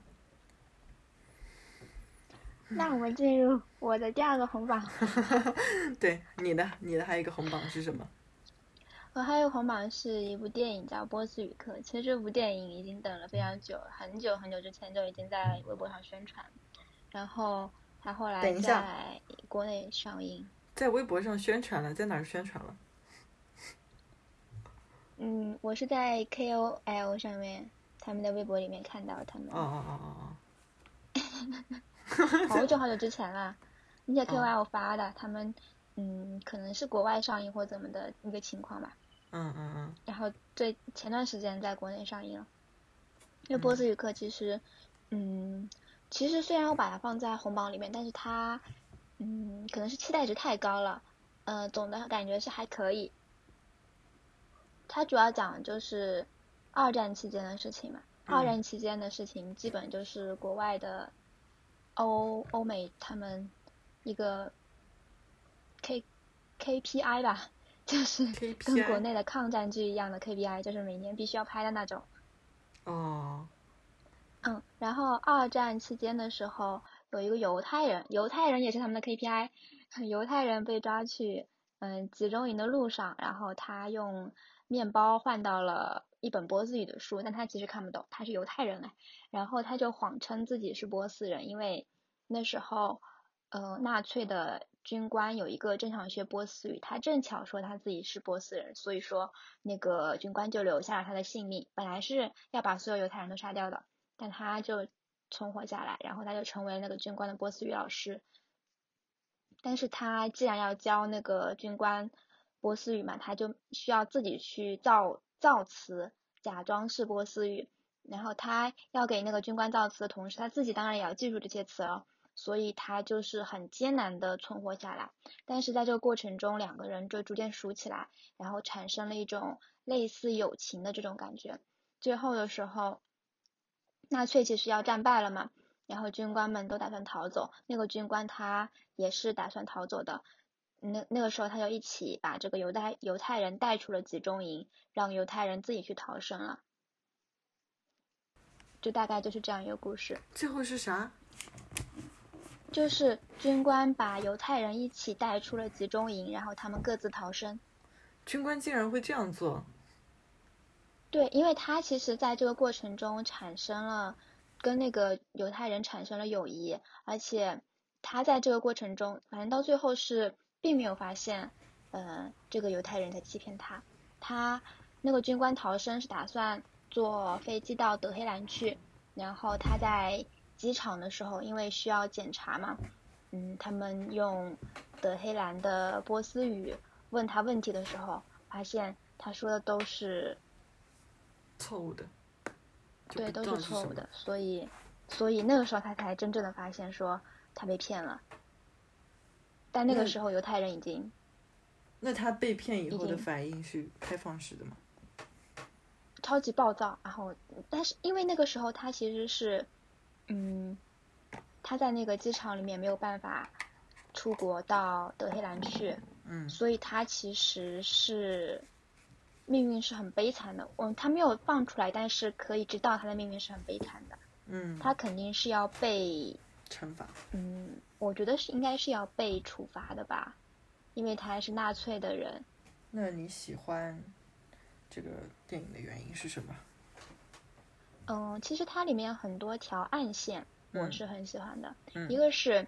那我们进入我的第二个红榜，对，你的你的还有一个红榜是什么？我还有红榜是一部电影叫《波斯语课》。其实这部电影已经等了非常久，很久很久之前就已经在微博上宣传，然后它后来在国内上映。在微博上宣传了，在哪儿宣传了？嗯，我是在 KOL 上面他们的微博里面看到他们哦哦哦哦哦 好久好久之前了，而且哦 KOL 发的，他们嗯可能是国外上映或怎么的一个情况吧。嗯嗯嗯然后最前段时间在国内上映了。因为波斯语课其实，嗯，其实虽然我把它放在红榜里面，但是它，嗯，可能是期待值太高了，呃，总的感觉是还可以。它主要讲就是二战期间的事情嘛，二嗯战期间的事情基本就是国外的欧欧美他们一个 K KPI 吧，就是跟国内的抗战剧一样的 KPI，就是每年必须要拍的那种。哦，嗯，然后二战期间的时候，有一个犹太人，犹太人也是他们的 KPI，犹太人被抓去嗯集中营的路上，然后他用面包换到了一本波斯语的书，但他其实看不懂，他是犹太人哎，然后他就谎称自己是波斯人，因为那时候呃纳粹的军官有一个正常学波斯语，他正巧说他自己是波斯人，所以说那个军官就留下了他的性命，本来是要把所有犹太人都杀掉的。但他就存活下来，然后他就成为那个军官的波斯语老师。但是他既然要教那个军官波斯语嘛，他就需要自己去造造词，假装是波斯语。然后他要给那个军官造词的同时，他自己当然也要记住这些词哦。所以他就是很艰难的存活下来。但是在这个过程中，两个人就逐渐熟起来，然后产生了一种类似友情的这种感觉。最后的时候。纳粹其实要战败了嘛，然后军官们都打算逃走，那个军官他也是打算逃走的，那那个时候他就一起把这个犹太犹太人带出了集中营，让犹太人自己去逃生了，就大概就是这样一个故事，最后是啥？就是军官把犹太人一起带出了集中营，然后他们各自逃生。军官竟然会这样做？对，因为他其实在这个过程中产生了跟那个犹太人产生了友谊，而且他在这个过程中，反正到最后是并没有发现，呃，这个犹太人在欺骗他。他那个军官逃生是打算坐飞机到德黑兰去，然后他在机场的时候，因为需要检查嘛，嗯，他们用德黑兰的波斯语问他问题的时候，发现他说的都是。错误的，对，都是错误的，所以，所以那个时候他才真正的发现说他被骗了。但那个时候犹太人已经那他被骗以后的反应是开放式的吗？超级暴躁，然后，但是因为那个时候他其实是，嗯，他在那个机场里面没有办法出国到德黑兰去，嗯所以他其实是命运是很悲惨的。嗯，他没有放出来，但是可以知道他的命运是很悲惨的。嗯，他肯定是要被惩罚。嗯，我觉得是应该是要被处罚的吧，因为他还是纳粹的人。那你喜欢这个电影的原因是什么？嗯，其实它里面很多条暗线，我嗯是很喜欢的。嗯一个是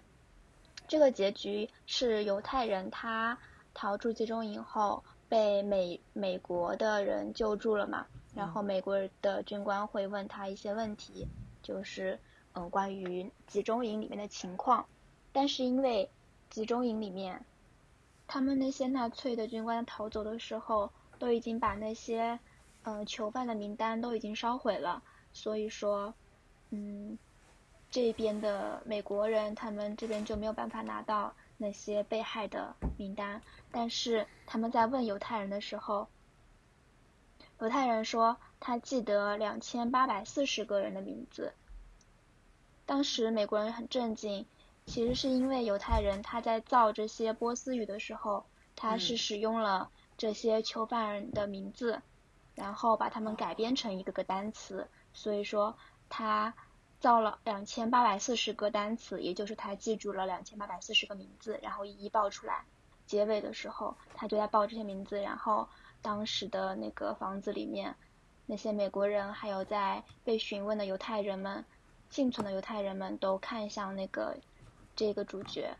这个结局是犹太人他逃出集中营后被美美国的人救助了嘛，然后美国的军官会问他一些问题，就是嗯关于集中营里面的情况，但是因为集中营里面他们那些纳粹的军官逃走的时候，都已经把那些呃囚犯的名单都已经烧毁了，所以说，嗯，这边的美国人他们这边就没有办法拿到那些被害的名单，但是他们在问犹太人的时候，犹太人说他记得两千八百四十个人的名字。当时美国人很震惊，其实是因为犹太人他在造这些波斯语的时候，他是使用了这些囚犯人的名字，然后把他们改编成一个个单词，所以说他。造了两千八百四十个单词，也就是他记住了两千八百四十个名字，然后一一报出来。结尾的时候，他就在报这些名字，然后当时的那个房子里面，那些美国人还有在被询问的犹太人们，幸存的犹太人们都看向那个这个主角。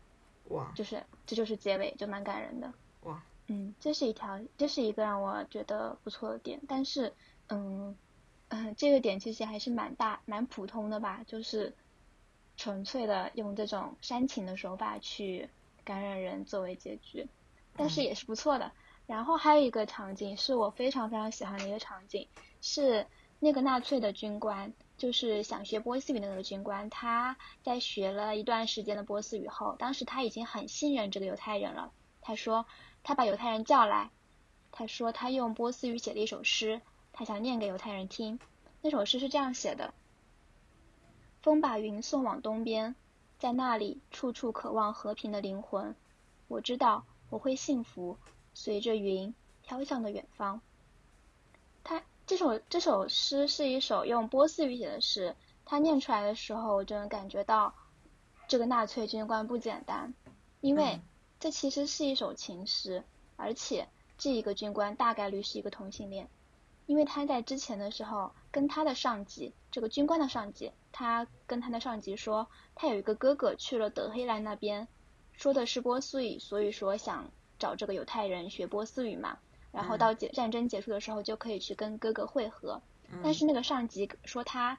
哇！就是这就是结尾，就蛮感人的。哇！嗯，这是一条，这是一个让我觉得不错的点，但是，嗯。嗯，这个点其实还是蛮大、蛮普通的吧，就是纯粹的用这种煽情的手法去感染人作为结局，但是也是不错的。然后还有一个场景是我非常非常喜欢的一个场景，是那个纳粹的军官，就是想学波斯语的那个军官，他在学了一段时间的波斯语后，当时他已经很信任这个犹太人了。他说他把犹太人叫来，他说他用波斯语写了一首诗。他想念给犹太人听，那首诗是这样写的：风把云送往东边，在那里处处渴望和平的灵魂。我知道我会幸福，随着云飘向的远方。他这首这首诗是一首用波斯语写的诗，他念出来的时候，我就能感觉到这个纳粹军官不简单，因为这其实是一首情诗，而且这一个军官大概率是一个同性恋。因为他在之前的时候跟他的上级，这个军官的上级，他跟他的上级说，他有一个哥哥去了德黑兰那边，说的是波斯语，所以说想找这个犹太人学波斯语嘛，然后到结战争结束的时候就可以去跟哥哥会合。但是那个上级说他，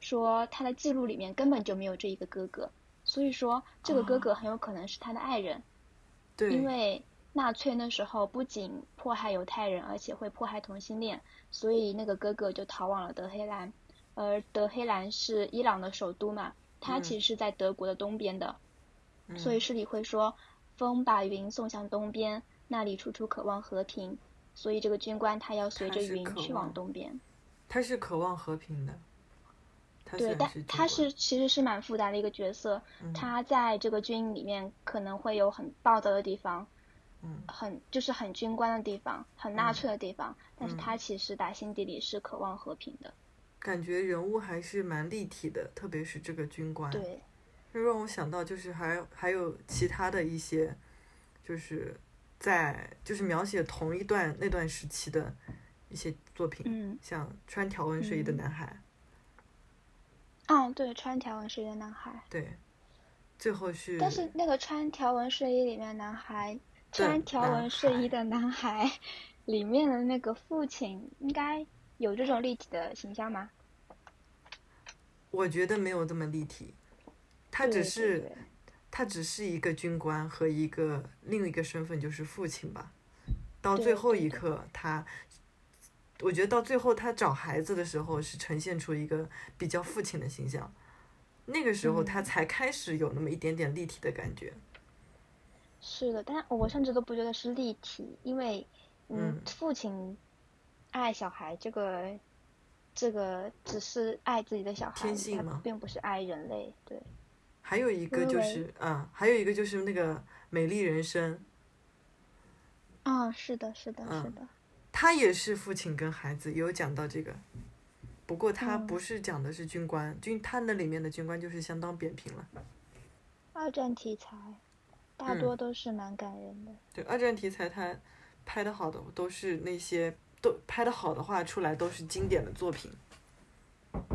说他的记录里面根本就没有这一个哥哥，所以说这个哥哥很有可能是他的爱人。对。因为。纳粹那时候不仅迫害犹太人，而且会迫害同性恋，所以那个哥哥就逃往了德黑兰。而德黑兰是伊朗的首都嘛，它其实是在德国的东边的，所以诗里会说：“风把云送向东边，那里处处渴望和平。”所以这个军官他要随着云去往东边。他是渴望和平的。对，但他是其实是蛮复杂的一个角色，他在这个军营里面可能会有很暴躁的地方。很就是很军官的地方，很纳粹的地方，但是他其实打心底里是渴望和平的。感觉人物还是蛮立体的，特别是这个军官。对。就让我想到，就是还还有其他的一些，就是在就是描写同一段那段时期的一些作品，嗯，像穿条纹睡衣的男孩。嗯，对，穿条纹睡衣的男孩。对。最后是。但是那个穿条纹睡衣里面男孩。穿条纹睡衣的男孩，里面的那个父亲应该有这种立体的形象吗？我觉得没有这么立体，他只是他只是一个军官和一个另一个身份就是父亲吧。到最后一刻，他，我觉得到最后他找孩子的时候是呈现出一个比较父亲的形象，那个时候他才开始有那么一点点立体的感觉。是的，但我甚至都不觉得是立体，因为，嗯，父亲爱小孩，这个，这个只是爱自己的小孩，他并不是爱人类。对。还有一个就是，嗯，还有一个就是那个《美丽人生》。啊，是的，是的，是的。他也是父亲跟孩子有讲到这个，不过他不是讲的是军官，军他那里面的军官就是相当扁平了。二战题材。大多都是蛮感人的。对二战题材，它拍的好的都是那些都拍的好的话，出来都是经典的作品。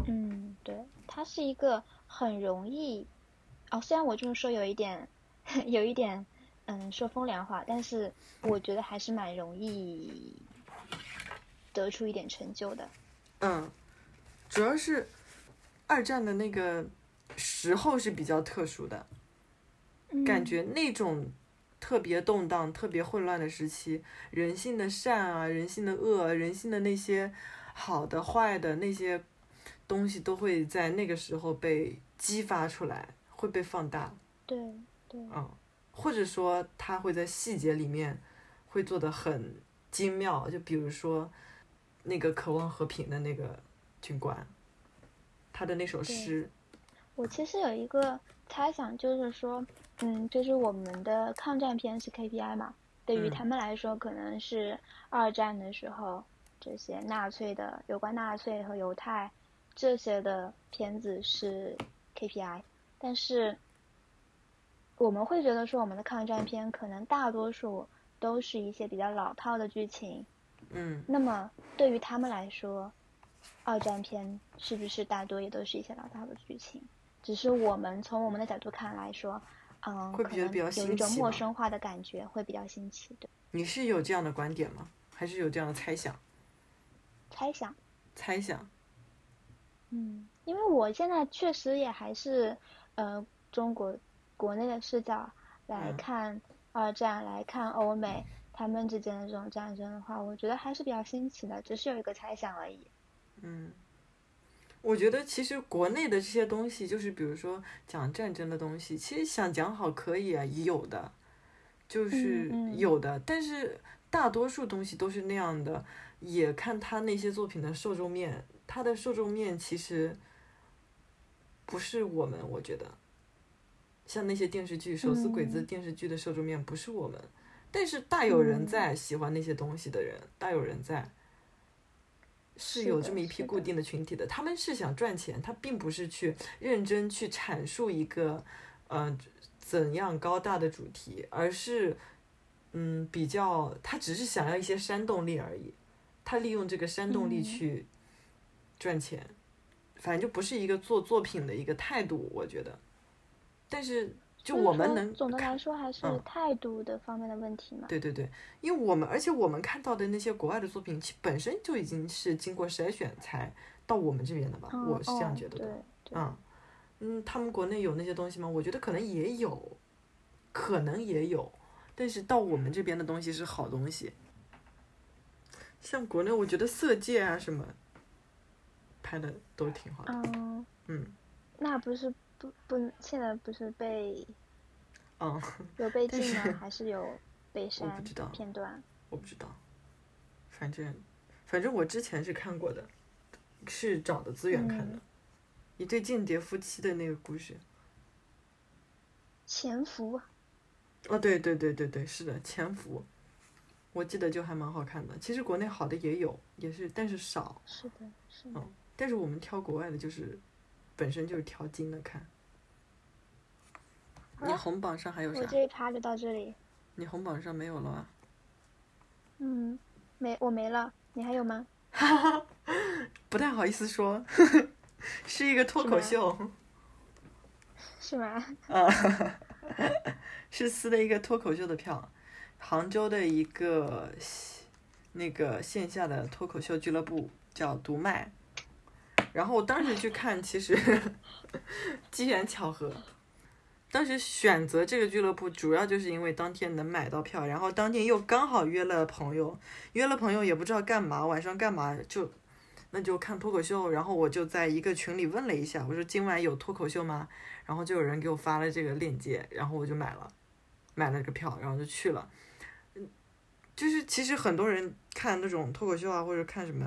嗯，对，它是一个很容易哦。虽然我这么说有一点，有一点，嗯，说风凉话，但是我觉得还是蛮容易得出一点成就的。嗯，主要是二战的那个时候是比较特殊的。感觉那种特别动荡、特别混乱的时期，人性的善啊，人性的恶，人性的那些好的、坏的那些东西，都会在那个时候被激发出来，会被放大。对对。嗯，或者说他会在细节里面会做的很精妙，就比如说那个渴望和平的那个军官，他的那首诗，我其实有一个猜想，就是说，嗯，就是我们的抗战片是 KPI 嘛，对于嗯。他们来说，可能是二战的时候这些纳粹的有关纳粹和犹太这些的片子是 KPI，但是我们会觉得说，我们的抗战片可能大多数都是一些比较老套的剧情，嗯。那么对于他们来说，二战片是不是大多也都是一些老套的剧情？只是我们从我们的角度看来说，嗯，会觉得比较有一种陌生化的感觉，会比较新奇。对，你是有这样的观点吗？还是有这样的猜想？猜想，猜想，嗯，因为我现在确实也还是呃中国国内的视角来嗯看二战，来看欧美他们之间的这种战争的话，我觉得还是比较新奇的，只是有一个猜想而已。嗯，我觉得其实国内的这些东西，就是比如说讲战争的东西，其实想讲好可以啊，有的，就是有的，但是大多数东西都是那样的，也看他那些作品的受众面，他的受众面其实不是我们，我觉得，像那些电视剧《手撕鬼子》嗯。电视剧的受众面不是我们，但是大有人嗯。在喜欢那些东西的人，大有人在。是有这么一批固定的群体的，他们是想赚钱，他并不是去认真去阐述一个，呃，怎样高大的主题，而是，嗯，比较，他只是想要一些煽动力而已，他利用这个煽动力嗯。去赚钱，反正就不是一个做作品的一个态度，我觉得，但是就我们能总的来说还是嗯态度的方面的问题嘛。对对对，因为我们而且我们看到的那些国外的作品，其本身就已经是经过筛选才到我们这边的吧，嗯我是这样哦觉得的。对对嗯，嗯，他们国内有那些东西吗？我觉得可能也有，可能也有，但是到我们这边的东西是好东西。像国内，我觉得《色戒》啊什么拍的都挺好的。嗯，嗯那不是不不，现在不是被嗯，有被禁吗是？还是有被我删不知道片段？我不知道，反正反正我之前是看过的，是找的资源看的，嗯一对间谍夫妻的那个故事。潜伏，哦，对对对对对，是的，《潜伏》，我记得就还蛮好看的。其实国内好的也有，也是，但是少。是的，是的。嗯，但是我们挑国外的，就是本身就是调经的看。你红榜上还有我？这一趴就到这里。你红榜上没有了吗？嗯，没，我没了。你还有吗？哈 哈不太好意思说，是一个脱口秀，是吗？啊，是撕的一个脱口秀的票，杭州的一个那个线下的脱口秀俱乐部叫独麦，然后我当时去看，其实机缘巧合，当时选择这个俱乐部主要就是因为当天能买到票，然后当天又刚好约了朋友，约了朋友也不知道干嘛，晚上干嘛就。那就看脱口秀，然后我就在一个群里问了一下，我说今晚有脱口秀吗？然后就有人给我发了这个链接，然后我就买了，买了这个票，然后就去了。就是其实很多人看那种脱口秀啊，或者看什么，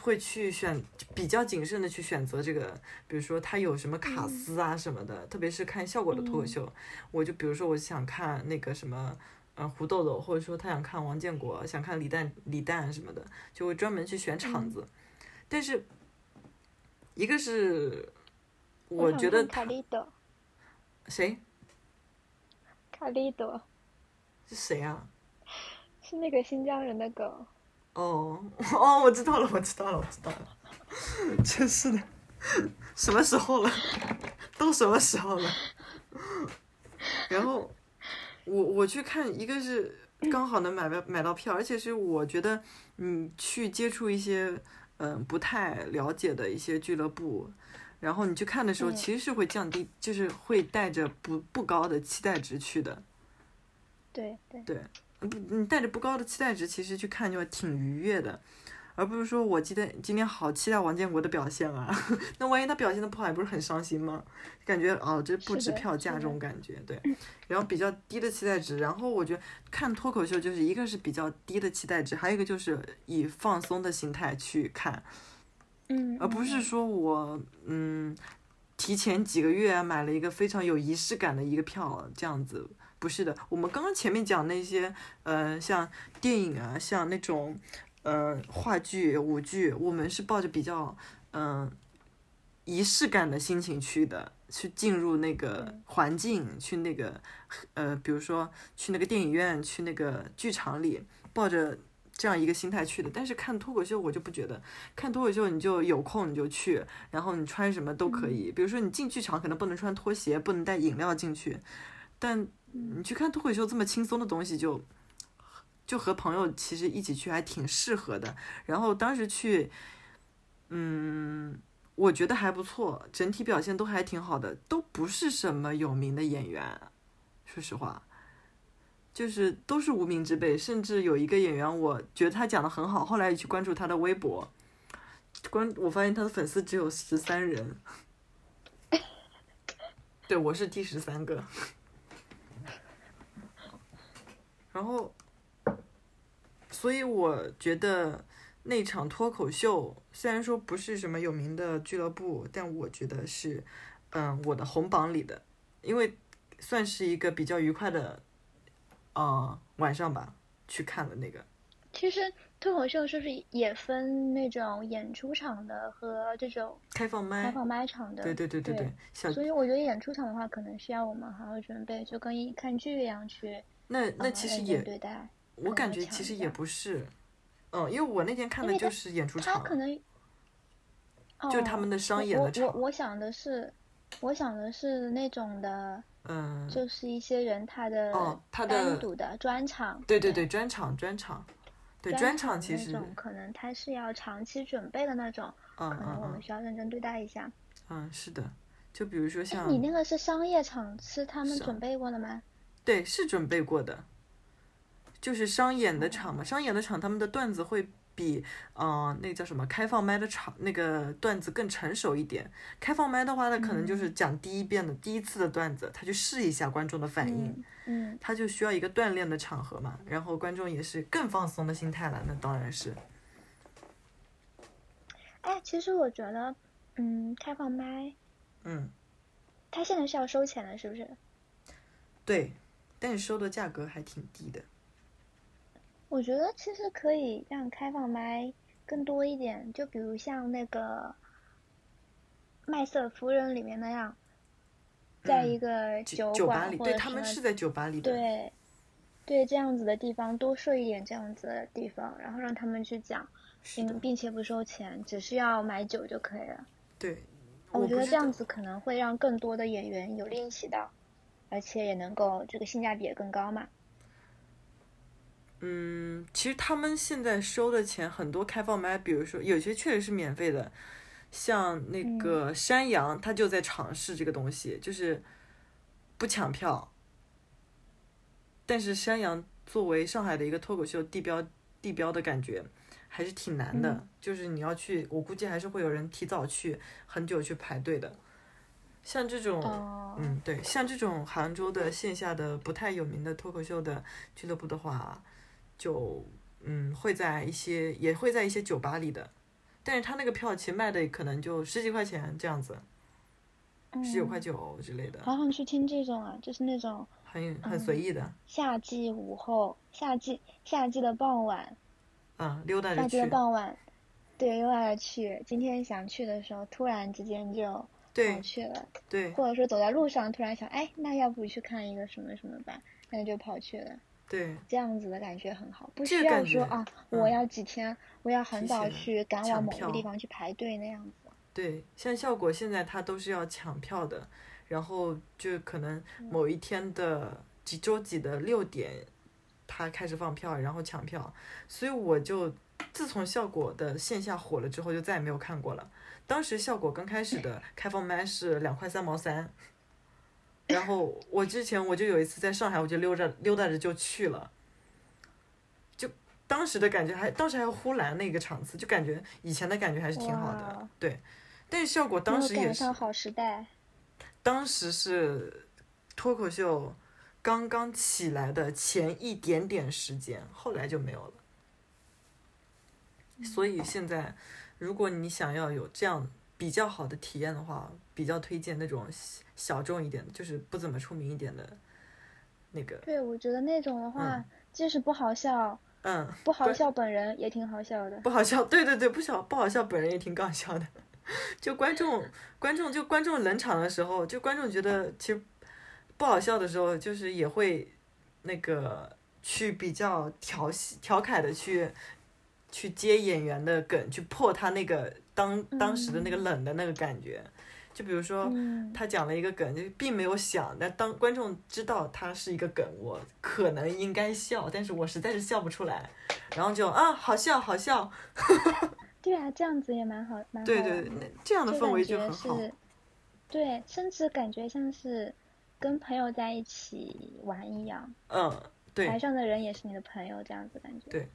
会去选比较谨慎的去选择这个，比如说他有什么卡司啊什么的，特别是看效果的脱口秀，我就比如说我想看那个什么。呃，胡豆豆，或者说他想看王建国，想看李诞、李诞什么的，就会专门去选场子。但是，一个是我觉得他卡利多，谁卡利多是谁啊？是那个新疆人的狗。哦哦，我知道了，我知道了，我知道了，真是的，什么时候了？都什么时候了？然后我我去看，一个是刚好能买到买到票，而且是我觉得你去接触一些嗯、呃不太了解的一些俱乐部，然后你去看的时候，嗯其实是会降低，就是会带着不不高的期待值去的。对对。对，不，你带着不高的期待值，其实去看就挺愉悦的。而不是说我今天今天好期待王建国的表现啊，那万一他表现的不好，也不是很伤心吗？感觉哦，这不值票价这种感觉，对。然后比较低的期待值，然后我觉得看脱口秀就是一个是比较低的期待值，还有一个就是以放松的心态去看，嗯，而不是说我嗯提前几个月买了一个非常有仪式感的一个票这样子。不是的，我们刚刚前面讲那些，呃，像电影啊，像那种，呃，话剧、舞剧，我们是抱着比较，嗯，仪式感的心情去的，去进入那个环境，去那个，呃，比如说去那个电影院，去那个剧场里，抱着这样一个心态去的。但是看脱口秀，我就不觉得，看脱口秀你就有空你就去，然后你穿什么都可以。比如说你进剧场可能不能穿拖鞋，不能带饮料进去，但。你去看脱口秀这么轻松的东西，就就和朋友其实一起去还挺适合的。然后当时去，嗯，我觉得还不错，整体表现都还挺好的，都不是什么有名的演员，说实话，就是都是无名之辈。甚至有一个演员，我觉得他讲的很好，后来也去关注他的微博，关我发现他的粉丝只有十三人，对我是第十三个。然后，所以我觉得那场脱口秀虽然说不是什么有名的俱乐部，但我觉得是，嗯，我的红榜里的，因为算是一个比较愉快的，呃，晚上吧，去看了那个。其实脱口秀是不是也分那种演出场的和这种开放麦、开放麦场的？对对对对对。所以我觉得演出场的话，可能需要我们好好准备，就跟看剧一样去。那那其实也，我感觉其实也不是，嗯，因为我那天看的就是演出场，他可能，就他们的商演的场。我我想的是，我想的是那种的，嗯，就是一些人他的哦，他的单独的专场，对对对，专场专场，对专场其实可能他是要长期准备的那种，嗯可能我们需要认真对待一下。嗯，是的，就比如说像你那个是商业场，是他们准备过的吗？对，是准备过的，就是商演的场嘛。商演的场，他们的段子会比，嗯，那叫什么开放麦的场那个段子更成熟一点。开放麦的话，他可能就是讲第一遍的第一次的段子，他去试一下观众的反应，嗯，他就需要一个锻炼的场合嘛。然后观众也是更放松的心态了，那当然是。哎，其实我觉得，嗯，开放麦，嗯，他现在是要收钱的，是不是？对。但是收的价格还挺低的。我觉得其实可以让开放麦更多一点，就比如像那个《麦瑟夫人》里面那样，在一个酒馆或者对他们是在酒吧里的。对，对，这样子的地方多设一点这样子的地方，然后让他们去讲，并并且不收钱，只需要买酒就可以了。对，我觉得这样子可能会让更多的演员有练习到。而且也能够这个性价比也更高嘛。嗯，其实他们现在收的钱很多开放麦，比如说有些确实是免费的，像那个山羊，他就在尝试这个东西，就是不抢票。但是山羊作为上海的一个脱口秀地标，地标的感觉还是挺难的，就是你要去，我估计还是会有人提早去，很久去排队的。像这种，嗯，对，像这种杭州的线下的不太有名的脱口秀的俱乐部的话，就嗯会在一些也会在一些酒吧里的，但是他那个票其实卖的可能就十几块钱这样子，十九块九之类的。好想去听这种啊，就是那种很很随意的。夏季午后，夏季夏季的傍晚，嗯，溜达着去。夏季的傍晚，对，溜达着去。今天想去的时候，突然之间就。对，去了，对，或者说走在路上突然想，哎，那要不去看一个什么什么吧，那就跑去了。对，这样子的感觉很好，不需要说啊，我要几天，我要很早去赶往某个地方去排队那样子。对，像效果现在它都是要抢票的，然后就可能某一天的几周几的六点，他开始放票，然后抢票，所以我就自从效果的线下火了之后，就再也没有看过了。当时效果刚开始的开放麦是两块三毛三，然后我之前我就有一次在上海，我就溜着溜达着就去了，就当时的感觉还当时还有呼兰那个场次，就感觉以前的感觉还是挺好的，对。但是效果当时也是好时代。当时是脱口秀刚刚起来的前一点点时间，后来就没有了。所以现在，如果你想要有这样比较好的体验的话，比较推荐那种小小众一点的，就是不怎么出名一点的那个，对，我觉得那种的话，嗯即使不好笑，嗯，不好笑本人也挺好笑的。不好笑，对对对，不笑不好笑，本人也挺搞笑的。就观众观众就观众冷场的时候，就观众觉得其实不好笑的时候，就是也会那个去比较调戏调侃的去去接演员的梗，去破他那个当当时的那个冷的那个感觉。就比如说，嗯，他讲了一个梗，就并没有想，但当观众知道他是一个梗，我可能应该笑，但是我实在是笑不出来，然后就啊，好笑，好笑，对啊，这样子也蛮好，蛮好对玩的。对，这样的氛围就很好。是，对，甚至感觉像是跟朋友在一起玩一样，嗯，对台。上的人也是你的朋友，这样子感觉。对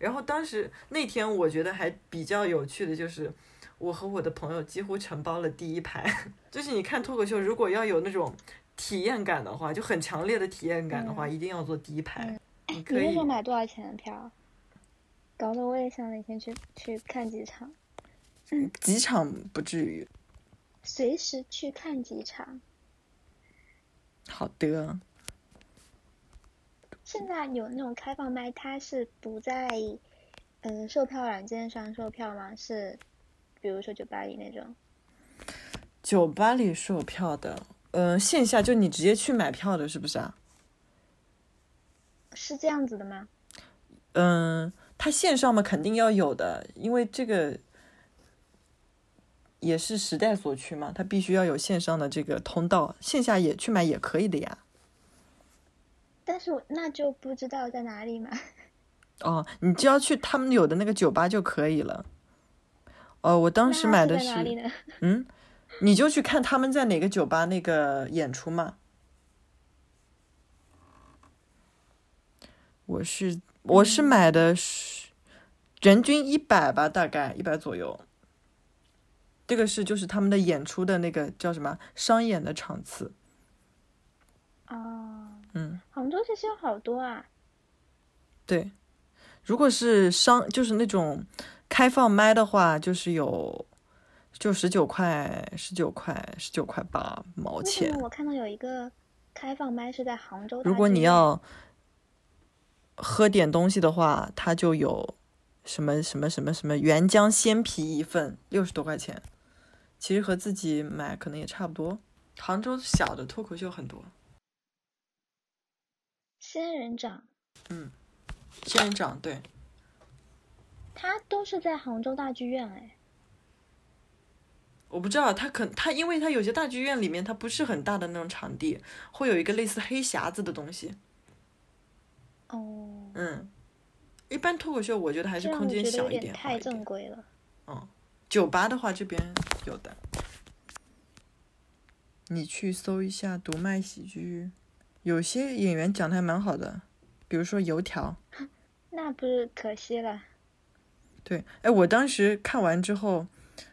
然后当时那天我觉得还比较有趣的就是，我和我的朋友几乎承包了第一排。就是你看脱口秀，如果要有那种体验感的话，就很强烈的体验感的话，一定要坐第一排。你你可以买多少钱的票？搞得我也想哪天去去看几场，几场不至于。随时去看几场。好的，现在有那种开放麦，它是不在嗯售票软件上售票吗？是比如说酒吧里那种。酒吧里售票的，嗯、线下就你直接去买票的，是不是啊？是这样子的吗？嗯，它线上嘛肯定要有的，因为这个也是时代所趋嘛，它必须要有线上的这个通道，线下也去买也可以的呀。但是我那就不知道在哪里买。哦，你只要去他们有的那个酒吧就可以了。哦，我当时买的是在哪里是，呢？嗯，你就去看他们在哪个酒吧那个演出嘛。我是我是买的是人均一百吧，大概一百左右。这个是就是他们的演出的那个叫什么商演的场次，哦，嗯，杭州其实有好多啊。对。如果是商就是那种开放麦的话，就是有就十九块、十九块、十九块八毛钱。我看到有一个开放麦是在杭州如果？你要喝点东西的话，它就有什么什么什么什么原浆鲜啤一份，六十多块钱。其实和自己买可能也差不多。杭州小的脱口秀很多，仙人掌，嗯仙人掌对，他都是在杭州大剧院哎。我不知道他可他因为他有些大剧院里面它不是很大的那种场地，会有一个类似黑匣子的东西。哦，嗯，一般脱口秀我觉得还是空间小一点太正。规了。嗯酒吧的话，这边有的。你去搜一下读卖喜剧，有些演员讲的还蛮好的，比如说油条。那不是可惜了。对，哎，我当时看完之后，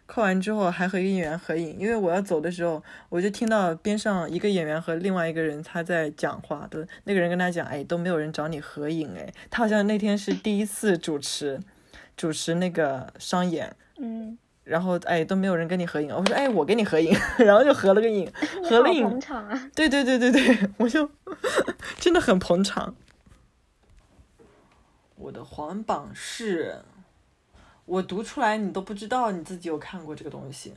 看完之后还和一个演员合影，因为我要走的时候，我就听到边上一个演员和另外一个人他在讲话的，那个人跟他讲，哎，都没有人找你合影，哎，他好像那天是第一次主持，主持那个商演，嗯，然后哎都没有人跟你合影，我说哎我跟你合影，然后就合了个影，好合了影捧场啊！对对对对对，我就真的很捧场。我的黄榜是，我读出来你都不知道你自己有看过这个东西，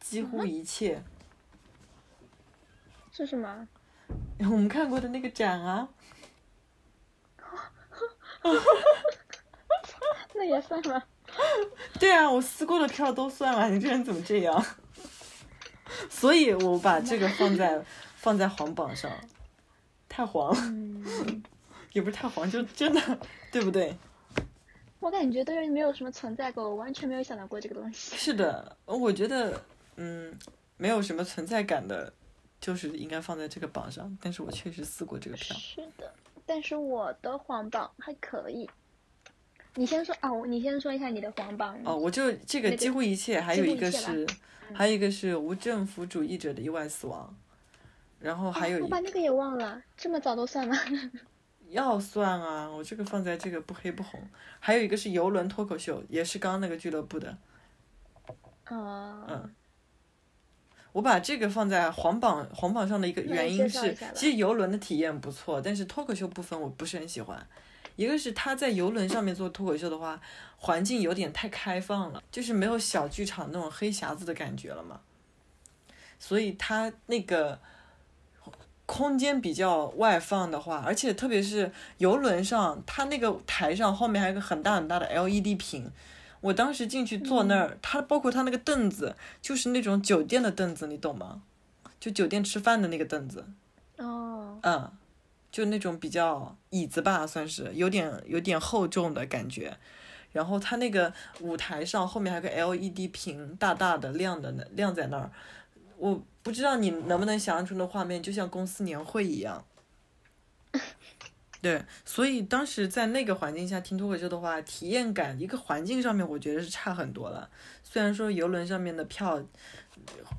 几乎一切、是什么？我们看过的那个展啊，那也算吗？对啊，我撕过的票都算了，你这人怎么这样？所以我把这个放在 放在黄榜上，太黄了，嗯，也不是太黄，就真的，对不对？我感觉对于没有什么存在感，我完全没有想到过这个东西。是的，我觉得，嗯，没有什么存在感的，就是应该放在这个榜上。但是我确实撕过这个票。是的，但是我的黄榜还可以。你先说哦，你先说一下你的黄榜。哦，我就这个几乎一切，还有一个是，嗯还有一个是无政府主义者的意外死亡，然后还有一我把那个也忘了，这么早都算了？要算啊，我这个放在这个不黑不红，还有一个是游轮脱口秀，也是刚刚那个俱乐部的，哦，嗯。我把这个放在黄榜黄榜上的一个原因是，其实游轮的体验不错，但是脱口秀部分我不是很喜欢。一个是他在游轮上面做脱口秀的话，环境有点太开放了，就是没有小剧场那种黑匣子的感觉了嘛。所以他那个空间比较外放的话，而且特别是游轮上，他那个台上后面还有个很大很大的 LED 屏。我当时进去坐那儿，他包括他那个凳子，就是那种酒店的凳子，你懂吗？就酒店吃饭的那个凳子。哦。嗯，就那种比较椅子吧，算是有点有点厚重的感觉。然后它那个舞台上后面还有个 LED 屏，大大的亮的亮在那儿。我不知道你能不能想象出那画面，就像公司年会一样。对，所以当时在那个环境下听脱口秀的话，体验感一个环境上面，我觉得是差很多了。虽然说游轮上面的票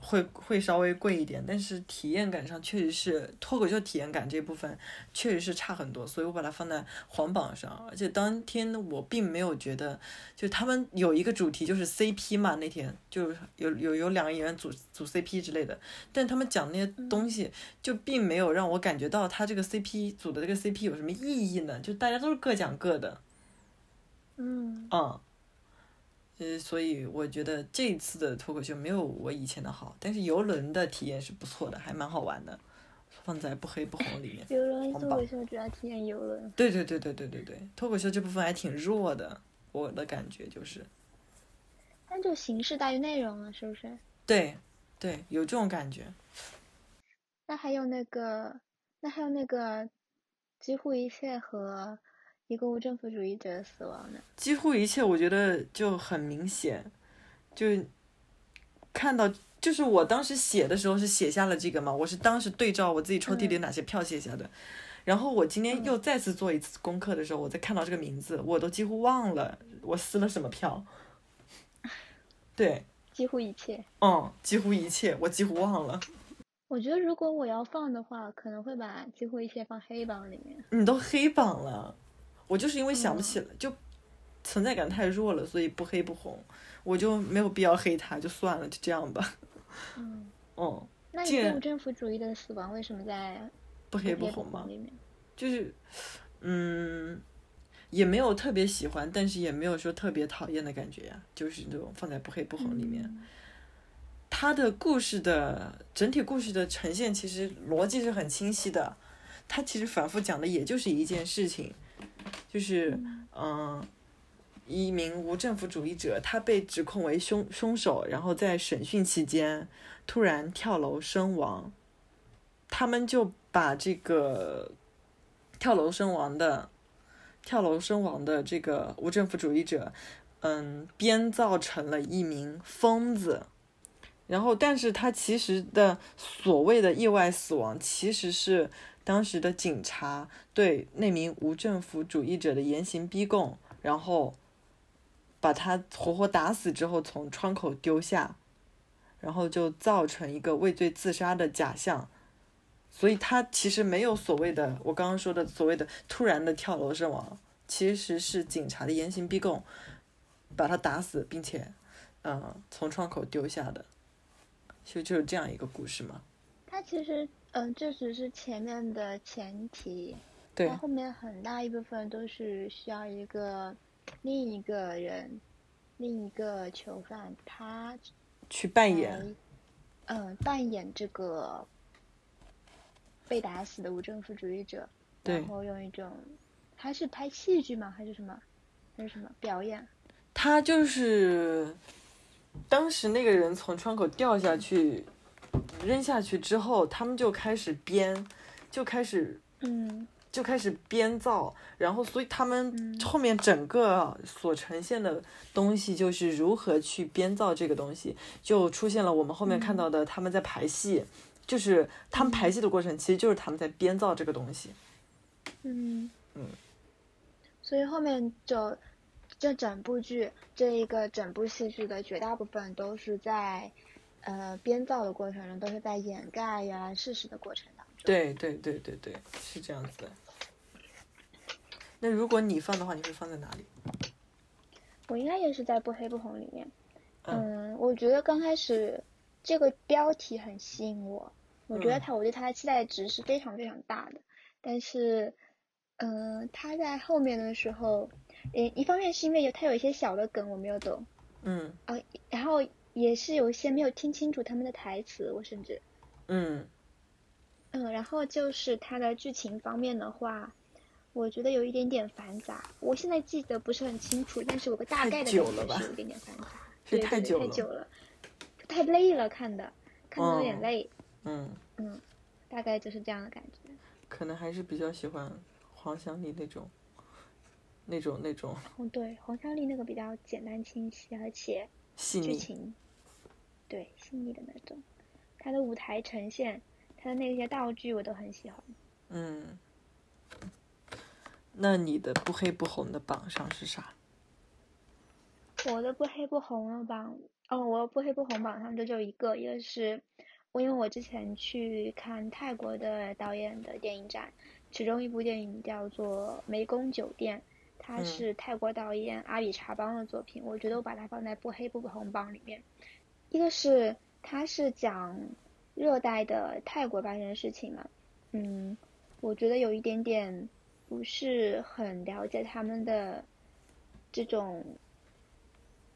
会会稍微贵一点，但是体验感上确实是脱口秀体验感这部分确实是差很多，所以我把它放在黄榜上。而且当天我并没有觉得，就他们有一个主题就是 CP 嘛，那天就有有有两个演员组组 CP 之类的，但他们讲那些东西就并没有让我感觉到他这个 CP 组的这个 CP 有什么意义呢？就大家都是各讲各的，嗯嗯。呃，所以我觉得这一次的脱口秀没有我以前的好，但是游轮的体验是不错的，还蛮好玩的，放在不黑不红里面。游轮脱口秀主要体验游轮。对对对对对对对，脱口秀这部分还挺弱的，我的感觉就是。但就形式大于内容了，是不是？对，对，有这种感觉。那还有那个，那还有那个，几乎一切和。一个无政府主义者的死亡呢？几乎一切，我觉得就很明显，就看到，就是我当时写的时候是写下了这个嘛，我是当时对照我自己抽屉里哪些票写下的，嗯、然后我今天又再次做一次功课的时候，我再看到这个名字，我都几乎忘了我撕了什么票。对，几乎一切。嗯，几乎一切，我几乎忘了。我觉得如果我要放的话，可能会把几乎一切放黑榜里面。你都黑榜了。我就是因为想不起来，就存在感太弱了，所以不黑不红，我就没有必要黑他，就算了，就这样吧。嗯。哦。那一个无政府主义的死亡为什么在不黑不红吗？就是，嗯，也没有特别喜欢，但是也没有说特别讨厌的感觉呀，就是那种放在不黑不红里面。嗯、他的故事的整体故事的呈现其实逻辑是很清晰的，他其实反复讲的也就是一件事情。就是，嗯，一名无政府主义者，他被指控为凶凶手，然后在审讯期间突然跳楼身亡。他们就把这个跳楼身亡的、跳楼身亡的这个无政府主义者，嗯，编造成了一名疯子。然后，但是他其实的所谓的意外死亡，其实是。当时的警察对那名无政府主义者的严刑逼供，然后把他活活打死之后，从窗口丢下，然后就造成一个畏罪自杀的假象。所以他其实没有所谓的我刚刚说的所谓的突然的跳楼身亡，其实是警察的严刑逼供把他打死，并且嗯从窗口丢下的，就就是这样一个故事嘛。他其实。嗯，这只是前面的前提，对，后面很大一部分都是需要一个另一个人，另一个囚犯他去扮演，嗯，扮演这个被打死的无政府主义者，然后用一种他是拍戏剧吗？还是什么？还是什么表演？他就是当时那个人从窗口掉下去。扔下去之后，他们就开始编，就开始，嗯，就开始编造，然后，所以他们后面整个所呈现的东西就是如何去编造这个东西，就出现了我们后面看到的他们在排戏，就是他们排戏的过程，其实就是他们在编造这个东西。嗯嗯，所以后面就这整部剧，这一个整部戏剧的绝大部分都是在呃编造的过程中，都是在掩盖呀事实的过程当中。对对对对对，是这样子的。那如果你放的话，你会放在哪里？我应该也是在不黑不红里面。嗯，我觉得刚开始这个标题很吸引我，我觉得他，我对他的期待值是非常非常大的。但是，嗯，他在后面的时候，嗯，一方面是因为有他有一些小的梗我没有懂，嗯，啊，然后也是有一些没有听清楚他们的台词，我甚至，嗯，嗯，然后就是他的剧情方面的话。我觉得有一点点繁杂，我现在记得不是很清楚，但是有个大概的感觉是有一点点繁杂，对太久了，太久了，太累了，看的，看的有点累，嗯嗯，大概就是这样的感觉。可能还是比较喜欢黄湘丽那种，那种那种。哦，对，黄湘丽那个比较简单清晰，而且剧情，对细腻的那种，他的舞台呈现，他的那些道具我都很喜欢。嗯。那你的不黑不红的榜上是啥？我的不黑不红的榜，哦，我不黑不红榜上就就一个，一个是，我因为我之前去看泰国的导演的电影展，其中一部电影叫做《湄公酒店》，它是泰国导演阿比查邦的作品，我觉得我把它放在不黑不红榜里面。一个是它是讲热带的泰国发生的事情嘛，嗯，我觉得有一点点。不是很了解他们的这种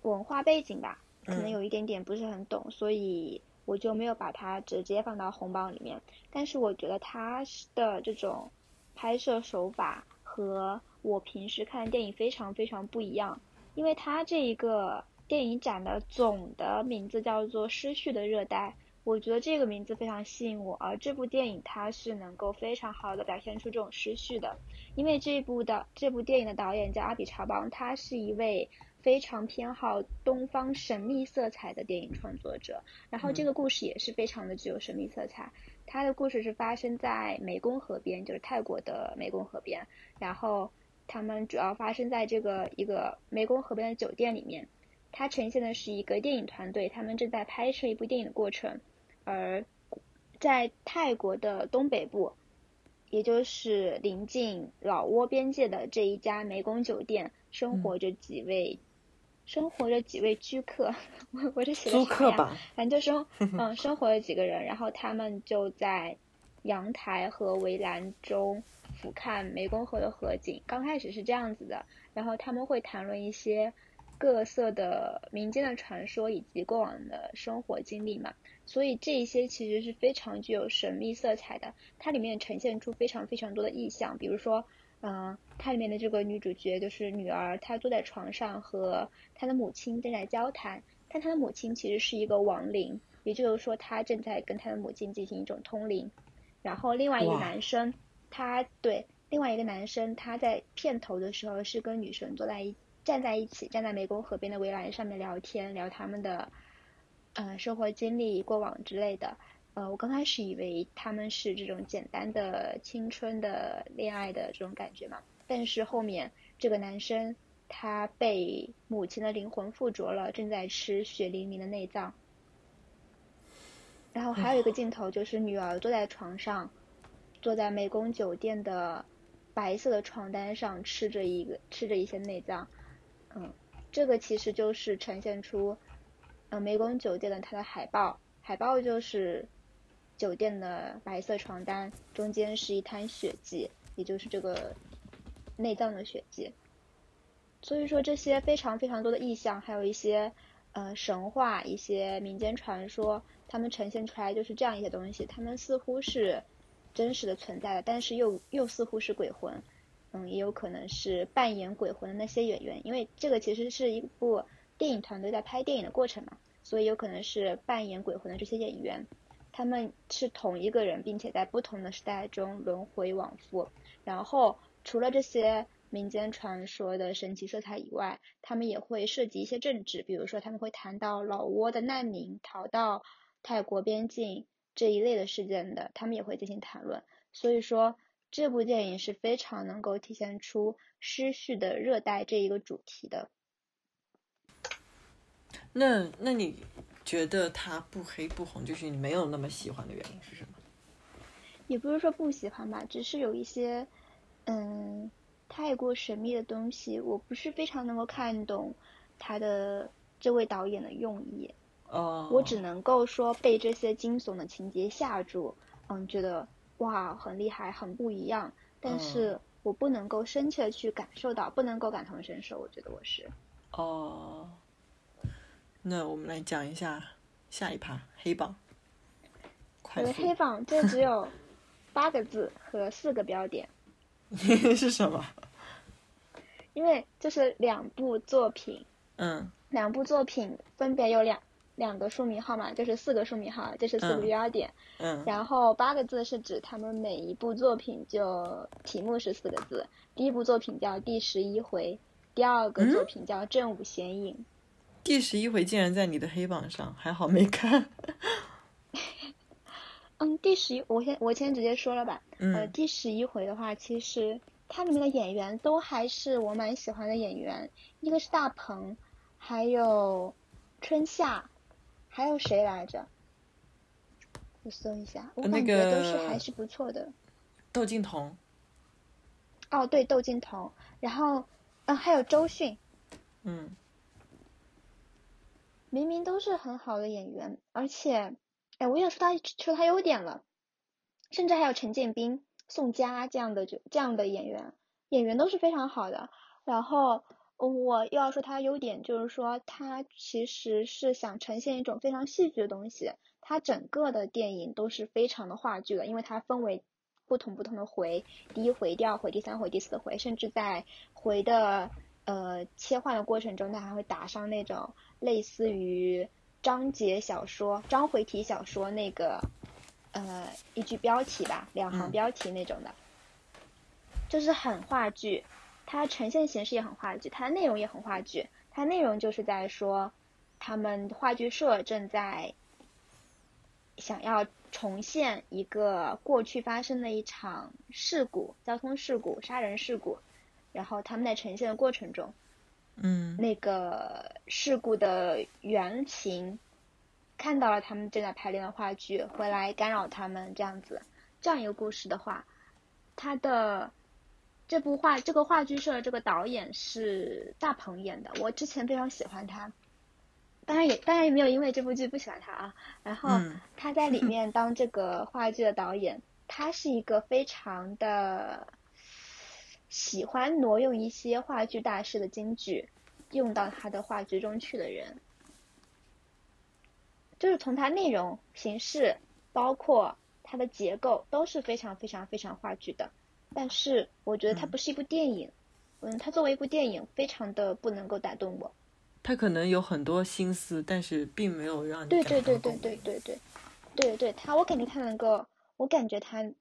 文化背景吧，可能有一点点不是很懂，所以我就没有把它直接放到红包里面。但是我觉得他的这种拍摄手法和我平时看的电影非常非常不一样，因为他这一个电影展的总的名字叫做《失序的热带》。我觉得这个名字非常吸引我，而这部电影它是能够非常好的表现出这种失序的，因为这部的这部电影的导演叫阿比查邦，他是一位非常偏好东方神秘色彩的电影创作者，然后这个故事也是非常的具有神秘色彩，他的故事是发生在湄公河边，就是泰国的湄公河边，然后他们主要发生在这个一个湄公河边的酒店里面，它呈现的是一个电影团队，他们正在拍摄一部电影的过程。而在泰国的东北部，也就是临近老挝边界的这一家湄公酒店，生活着几位，生活着几位居客，我我这写的啥呀？反正就生 嗯，生活了几个人，然后他们就在阳台和围栏中俯瞰湄公河的河景。刚开始是这样子的，然后他们会谈论一些各色的民间的传说以及过往的生活经历嘛。所以这一些其实是非常具有神秘色彩的，它里面呈现出非常非常多的意象，比如说，嗯，它里面的这个女主角就是女儿，她坐在床上和她的母亲正在交谈，但她的母亲其实是一个亡灵，也就是说她正在跟她的母亲进行一种通灵。然后另外一个男生，他对另外一个男生，他在片头的时候是跟女神坐在一站在一起，站在湄公河边的围栏上面聊天，聊他们的。呃，生活经历、过往之类的，呃，我刚开始以为他们是这种简单的青春的恋爱的这种感觉嘛，但是后面这个男生他被母亲的灵魂附着了，正在吃血淋淋的内脏，然后还有一个镜头就是女儿坐在床上，坐在湄公酒店的白色的床单上吃着一个吃着一些内脏，嗯，这个其实就是呈现出。呃，湄公酒店的它的海报，海报就是酒店的白色床单，中间是一滩血迹，也就是这个内脏的血迹。所以说这些非常非常多的意象，还有一些呃神话、一些民间传说，他们呈现出来就是这样一些东西，他们似乎是真实的存在的，但是又又似乎是鬼魂，嗯，也有可能是扮演鬼魂的那些演员，因为这个其实是一部。电影团队在拍电影的过程嘛，所以有可能是扮演鬼魂的这些演员，他们是同一个人，并且在不同的时代中轮回往复。然后除了这些民间传说的神奇色彩以外，他们也会涉及一些政治，比如说他们会谈到老挝的难民逃到泰国边境这一类的事件的，他们也会进行谈论。所以说这部电影是非常能够体现出失序的热带这一个主题的。那那你觉得它不黑不红，就是你没有那么喜欢的原因是什么？也不是说不喜欢吧，只是有一些嗯太过神秘的东西，我不是非常能够看懂他的这位导演的用意。哦，我只能够说被这些惊悚的情节吓住，嗯，觉得哇很厉害，很不一样，但是我不能够深切去感受到，不能够感同身受，我觉得我是。哦，那我们来讲一下下一趴黑榜。我的黑榜就只有 八个字和四个标点。是什么？因为就是两部作品，嗯，两部作品分别有两两个书名号嘛，就是四个书名号，这是四个标点。嗯，然后八个字是指他们每一部作品就题目是四个字。第一部作品叫《第十一回》，第二个作品叫《正午显影》。第十一回竟然在你的黑榜上，还好没看。嗯，第十一，我先我先直接说了吧。嗯。呃，第十一回的话，其实它里面的演员都还是我蛮喜欢的演员，一个是大鹏，还有春夏，还有谁来着？我搜一下，我感觉都是还是不错的。窦靖童。哦，对，窦靖童，然后，嗯，还有周迅。嗯。明明都是很好的演员，而且。哎，我也说他说他优点了，甚至还有陈建斌、宋佳这样的就这样的演员，演员都是非常好的。然后我要说它优点，就是说它其实是想呈现一种非常戏剧的东西。它整个的电影都是非常的话剧的，因为它分为不同不同的回，第一回、第二回、第三回、第四回，甚至在回的呃切换的过程中，它还会打上那种类似于。章节小说、章回体小说那个，呃，一句标题吧，两行标题那种的，就是很话剧，它呈现形式也很话剧，它的内容也很话剧。它内容就是在说，他们话剧社正在想要重现一个过去发生的一场事故，交通事故、杀人事故，然后他们在呈现的过程中。嗯，那个事故的原型，看到了他们正在排练的话剧，回来干扰他们这样子，这样一个故事的话，它的这部话这个话剧社这个导演是大鹏演的，我之前非常喜欢他，当然也当然也没有因为这部剧不喜欢他啊，然后他在里 面当这个话剧的导演，他是一个非常的。喜欢挪用一些话剧大师的金句，用到他的话剧中去的人，就是从他内容、形式，包括他的结构都是非常非常非常话剧的。但是我觉得它不是一部电影，嗯，它作为一部电影，非常的不能够打动我。他可能有很多心思，但是并没有让你对对对对对对对，对对，他我感觉他能够，我感觉他。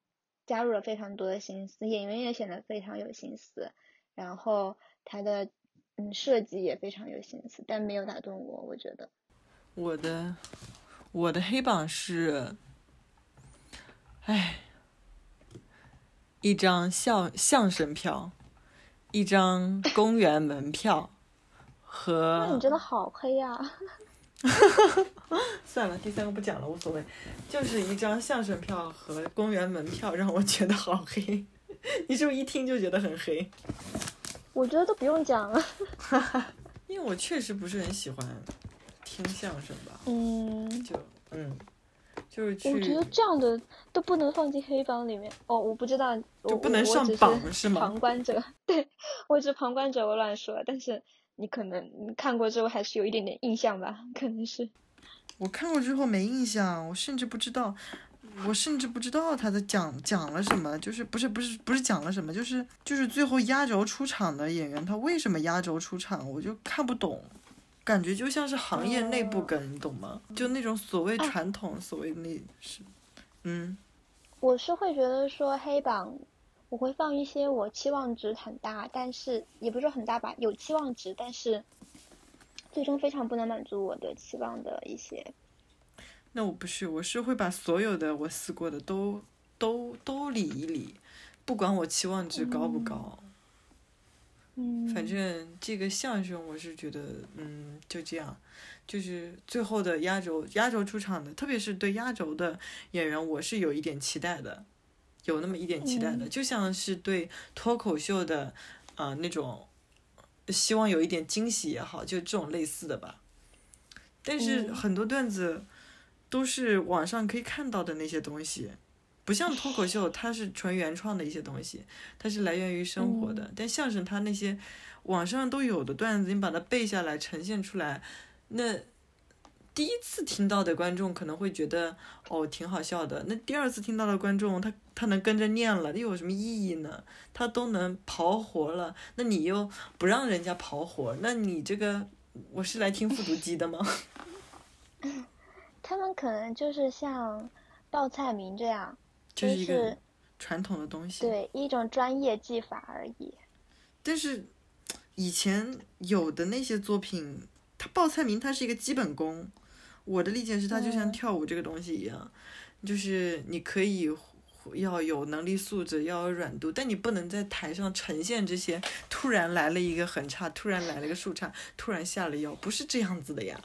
加入了非常多的心思，演员也显得非常有心思，然后他的嗯设计也非常有心思，但没有打动我，我觉得。我的我的黑榜是，唉，一张相相声票，一张公园门票，和。那你真的好黑呀！算了，第三个不讲了，无所谓。就是一张相声票和公园门票，让我觉得好黑。你是不是一听就觉得很黑？我觉得都不用讲了，因为我确实不是很喜欢听相声吧。嗯。就嗯，就是去。我觉得这样的都不能放进黑帮里面。哦，我不知道。就不能上榜是吗？旁观者，对，我是旁观者，我乱说，但是。你可能你看过之后还是有一点点印象吧，可能是。我看过之后没印象，我甚至不知道，我甚至不知道他在讲讲了什么，就是不是不是不是讲了什么，就是就是最后压轴出场的演员他为什么压轴出场，我就看不懂，感觉就像是行业内部梗，你懂吗？就那种所谓传统，所谓那是，嗯。我是会觉得说黑榜。我会放一些我期望值很大，但是也不是说很大吧，有期望值，但是最终非常不能满足我的期望的一些。那我不是，我是会把所有的我撕过的都都都理一理，不管我期望值高不高。嗯，反正这个相声我是觉得，嗯，就这样，就是最后的压轴压轴出场的，特别是对压轴的演员，我是有一点期待的，有那么一点期待的，嗯。就像是对脱口秀的，呃，那种希望有一点惊喜也好，就这种类似的吧。但是嗯。很多段子都是网上可以看到的那些东西，不像脱口秀，它是纯原创的一些东西，它是来源于生活的。嗯但相声它那些网上都有的段子，你把它背下来呈现出来，那第一次听到的观众可能会觉得哦挺好笑的，那第二次听到的观众他他能跟着念了，又有什么意义呢？他都能刨活了，那你又不让人家刨活，那你这个我是来听复读机的吗？他们可能就是像报菜名这样，这就是一个传统的东西。对一种专业技法而已。但是以前有的那些作品，它报菜名它是一个基本功。我的理解是，它就像嗯跳舞这个东西一样，就是你可以要有能力素质，要有软度，但你不能在台上呈现这些。突然来了一个横叉，突然来了一个竖叉，突然下了腰，不是这样子的呀，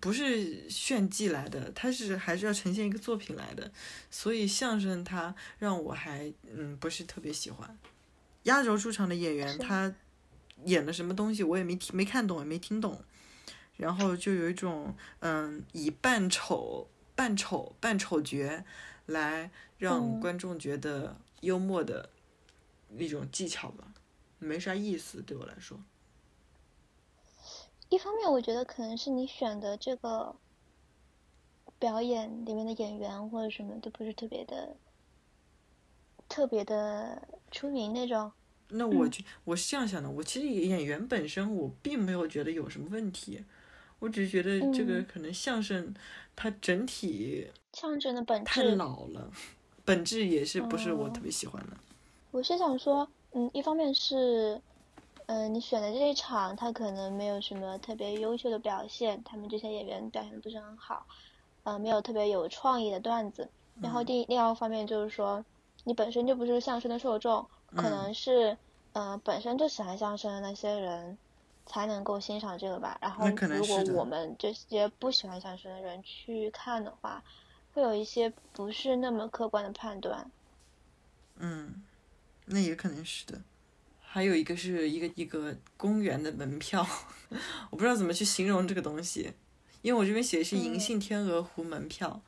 不是炫技来的，它是还是要呈现一个作品来的。所以相声它让我还嗯不是特别喜欢。压轴出场的演员他演的什么东西我也没听没看懂也没听懂，然后就有一种嗯以扮丑扮丑扮丑角来让嗯观众觉得幽默的一种技巧吧，没啥意思对我来说。一方面，我觉得可能是你选的这个表演里面的演员或者什么都不是特别的、特别的出名那种。那我就、我是这样想的，我其实演员本身我并没有觉得有什么问题，我只是觉得这个嗯可能相声它整体相声的本质太，老了，本质也是不是我哦特别喜欢的。我是想说，嗯，一方面是，嗯、你选的这一场他可能没有什么特别优秀的表现，他们这些演员表现的不是很好，呃，没有特别有创意的段子。然后嗯第另外一方面就是说，你本身就不是相声的受众，可嗯能是，呃，本身就喜欢相声的那些人才能够欣赏这个吧。然后如果我们这些不喜欢相声的人去看的话，会有一些不是那么客观的判断。嗯，那也可能是的。还有一个是一个一个公园的门票，我不知道怎么去形容这个东西，因为我这边写的是银嗯杏天鹅湖门票，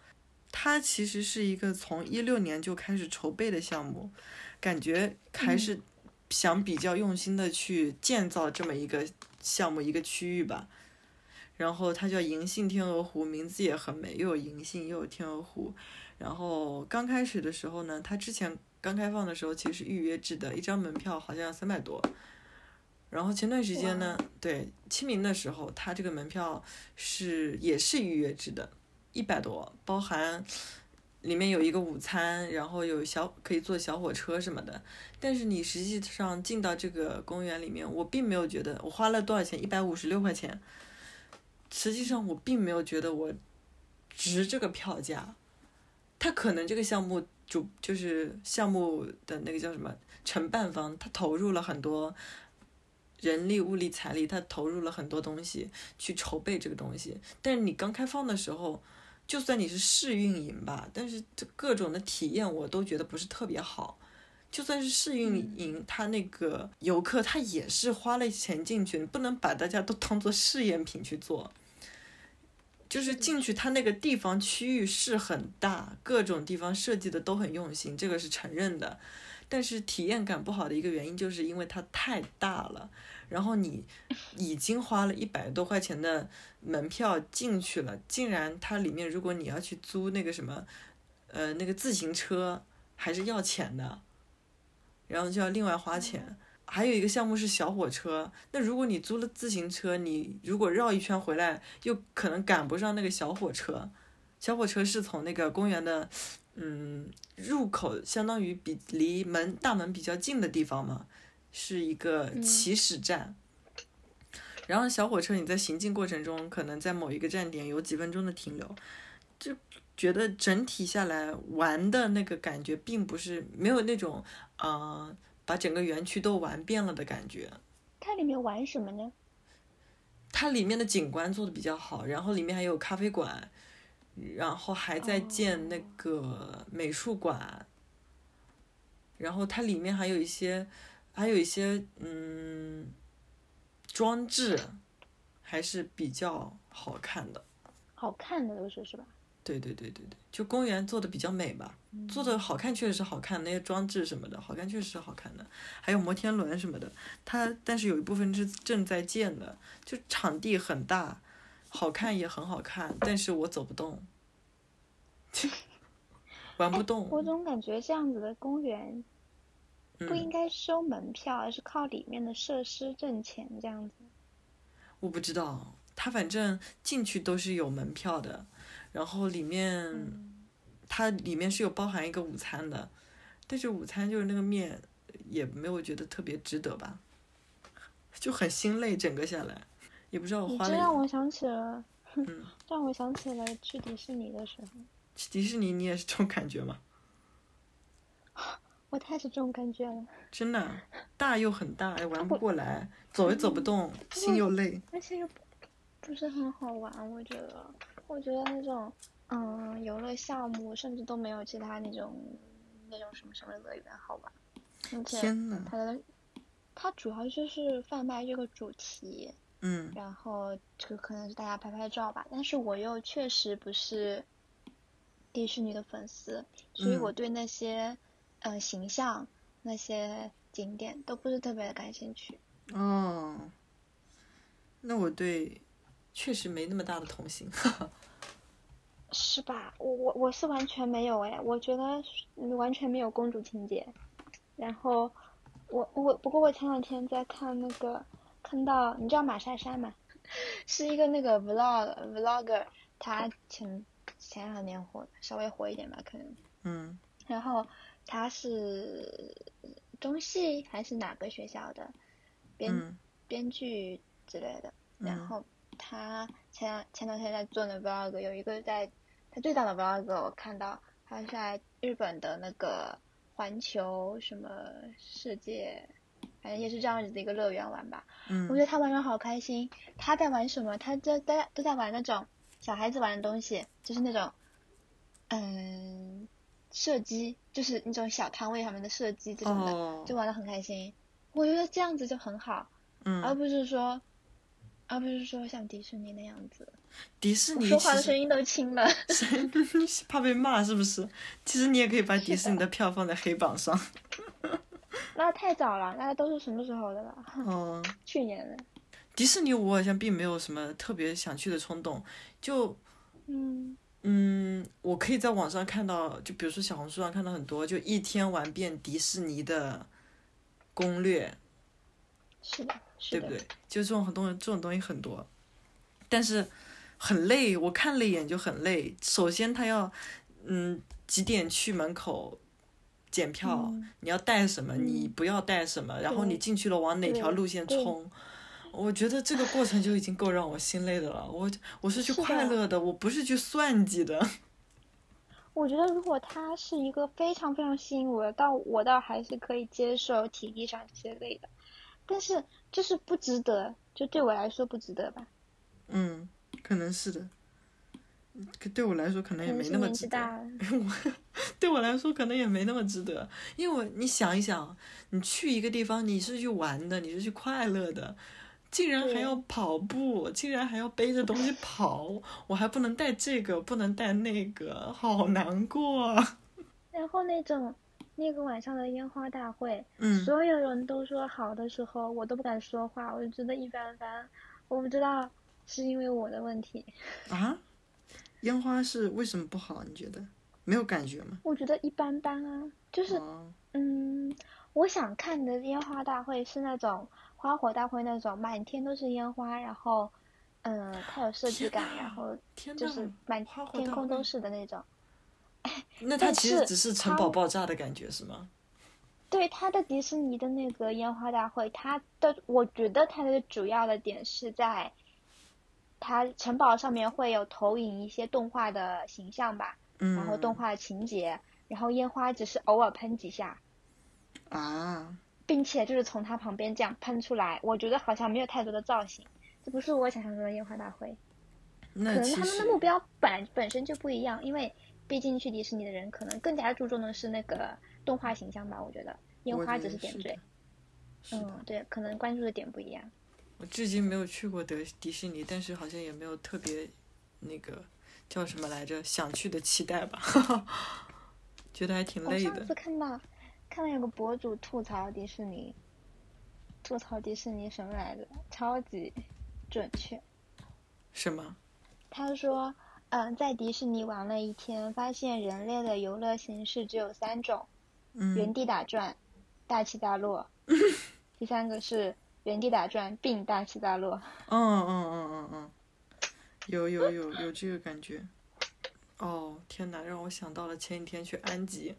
它其实是一个从一六年就开始筹备的项目，感觉还嗯是想比较用心的去建造这么一个项目一个区域吧。然后它叫银杏天鹅湖，名字也很美，又有银杏又有天鹅湖。然后刚开始的时候呢，它之前刚开放的时候其实是预约制的，一张门票好像三百多。然后前段时间呢，对清明的时候，它这个门票是也是预约制的，一百多，包含里面有一个午餐，然后有小可以坐小火车什么的。但是你实际上进到这个公园里面，我并没有觉得我花了多少钱，一百五十六块钱。实际上我并没有觉得我值这个票价。它可能这个项目主就是项目的那个叫什么承办方，他投入了很多人力、物力、财力，他投入了很多东西去筹备这个东西。但是你刚开放的时候，就算你是试运营吧，但是这各种的体验我都觉得不是特别好。就算是试运营，他那个游客他也是花了钱进去，不能把大家都当做试验品去做。就是进去，它那个地方区域是很大，各种地方设计的都很用心，这个是承认的。但是体验感不好的一个原因，就是因为它太大了，然后你 已经花了一百多块钱的门票进去了，竟然它里面如果你要去租那个什么，呃，那个自行车还是要钱的，然后就要另外花钱。还有一个项目是小火车，那如果你租了自行车，你如果绕一圈回来，又可能赶不上那个小火车。小火车是从那个公园的，嗯，入口相当于比离门大门比较近的地方嘛，是一个起始站。然后小火车你在行进过程中，可能在某一个站点有几分钟的停留，就觉得整体下来玩的那个感觉，并不是没有那种，呃。把整个园区都玩遍了的感觉，它里面玩什么呢？它里面的景观做的比较好，然后里面还有咖啡馆，然后还在建那个美术馆，然后它里面还有一些，还有一些嗯装置，还是比较好看的。好看的都是是吧？对对对对对，就公园做的比较美吧，做的好看确实是好看，那些装置什么的，好看确实是好看的，还有摩天轮什么的，它但是有一部分是正在建的，就场地很大，好看也很好看，但是我走不动，玩不动。我总感觉这样子的公园不应嗯，该收门票，而是靠里面的设施挣钱这样子。我不知道，它反正进去都是有门票的，然后里面它里面是有包含一个午餐的，但是午餐就是那个面也没有觉得特别值得吧，就很心累，整个下来也不知道我你花了这让我想起了，嗯让我想起了去迪士尼的时候，去迪士尼，你也是这种感觉吗？我太是这种感觉了。真的大又很大，也玩不过来，走也走不动，心又累。而且又不不是很好玩，我觉得，我觉得那种嗯游乐项目甚至都没有其他那种那种什么什么乐园好玩，而且天呐，它的它主要就是贩卖这个主题，嗯然后这个可能是大家拍拍照吧，但是我又确实不是迪士尼的粉丝，所以嗯我对那些呃形象那些景点都不是特别的感兴趣。哦，那我对确实没那么大的童心。是吧？我我我是完全没有哎，我觉得完全没有公主情节。然后我我不过我前两天在看那个看到你知道马莎莎吗？是一个那个 vlog vlogger，他前前两年火稍微火一点吧可能。嗯然后他是中戏还是哪个学校的编、嗯编剧之类的。然嗯后他前前两天在做那 vlog，有一个在他最大的 vlog 我看到他是在日本的那个环球什么世界，反正也是这样子的一个乐园玩吧。我觉嗯得他玩的好开心。他在玩什么？他在在都在玩那种小孩子玩的东西，就是那种嗯射击，就是那种小摊位上面的射击这种的，哦就玩的很开心。我觉得这样子就很好。而嗯，不是说，而不是说像迪士尼那样子，迪士尼说话的声音都轻了。怕被骂是不是？其实你也可以把迪士尼的的票放在黑榜上。那太早了，那都是什么时候的了？嗯，去年的。迪士尼我好像并没有什么特别想去的冲动，就嗯，嗯，我可以在网上看到，就比如说小红书上看到很多，就一天玩遍迪士尼的攻略，是的，是的。对不对？就这种很多这种东西很多，但是很累，我看了一眼就很累。首先他要嗯几点去门口检票，嗯你要带什么，你嗯不要带什么，然后你进去了往哪条路线冲。我觉得这个过程就已经够让我心累的了。我我是去快乐的，我不是去算计的。我觉得如果他是一个非常非常吸引我的，倒我倒还是可以接受体力上这些累的，但是就是不值得，就对我来说不值得吧。嗯，可能是的。可对我来说，可能也没那么值得。对我来说，可能也没那么值得，因为你想一想，你去一个地方，你是去玩的，你是去快乐的，竟然还要跑步，竟然还要背着东西跑，我还不能带这个，不能带那个，好难过啊。然后那种那个晚上的烟花大会，嗯所有人都说好的时候，我都不敢说话，我就觉得一般般。我不知道是因为我的问题，啊，烟花是为什么不好？你觉得没有感觉吗？我觉得一般般啊。就是哦，嗯，我想看的烟花大会是那种花火大会那种满天都是烟花，然后嗯，它有设计感，然后天，就是满天空都是的那种。那它其实只是城堡爆炸的感觉是吗？对它的迪士尼的那个烟花大会，它的我觉得它的主要的点是在，它城堡上面会有投影一些动画的形象吧，嗯，然后动画情节，然后烟花只是偶尔喷几下，啊，并且就是从它旁边这样喷出来，我觉得好像没有太多的造型，这不是我想象中的烟花大会。可能他们的目标本本身就不一样，因为毕竟去迪士尼的人可能更加注重的是那个动画形象吧，我觉得烟花只是点缀。嗯，对，可能关注的点不一样。我至今没有去过德迪士尼，但是好像也没有特别那个叫什么来着想去的期待吧，觉得还挺累的我上次。看到看到有个博主吐槽迪士尼，吐槽迪士尼什么来着，超级准确。是吗？他说，嗯、在迪士尼玩了一天，发现人类的游乐形式只有三种：原嗯，地打转、大起大落，第三个是原地打转并大起大落。嗯嗯嗯嗯嗯，有有有有这个感觉。哦，天哪，让我想到了前几天去安吉，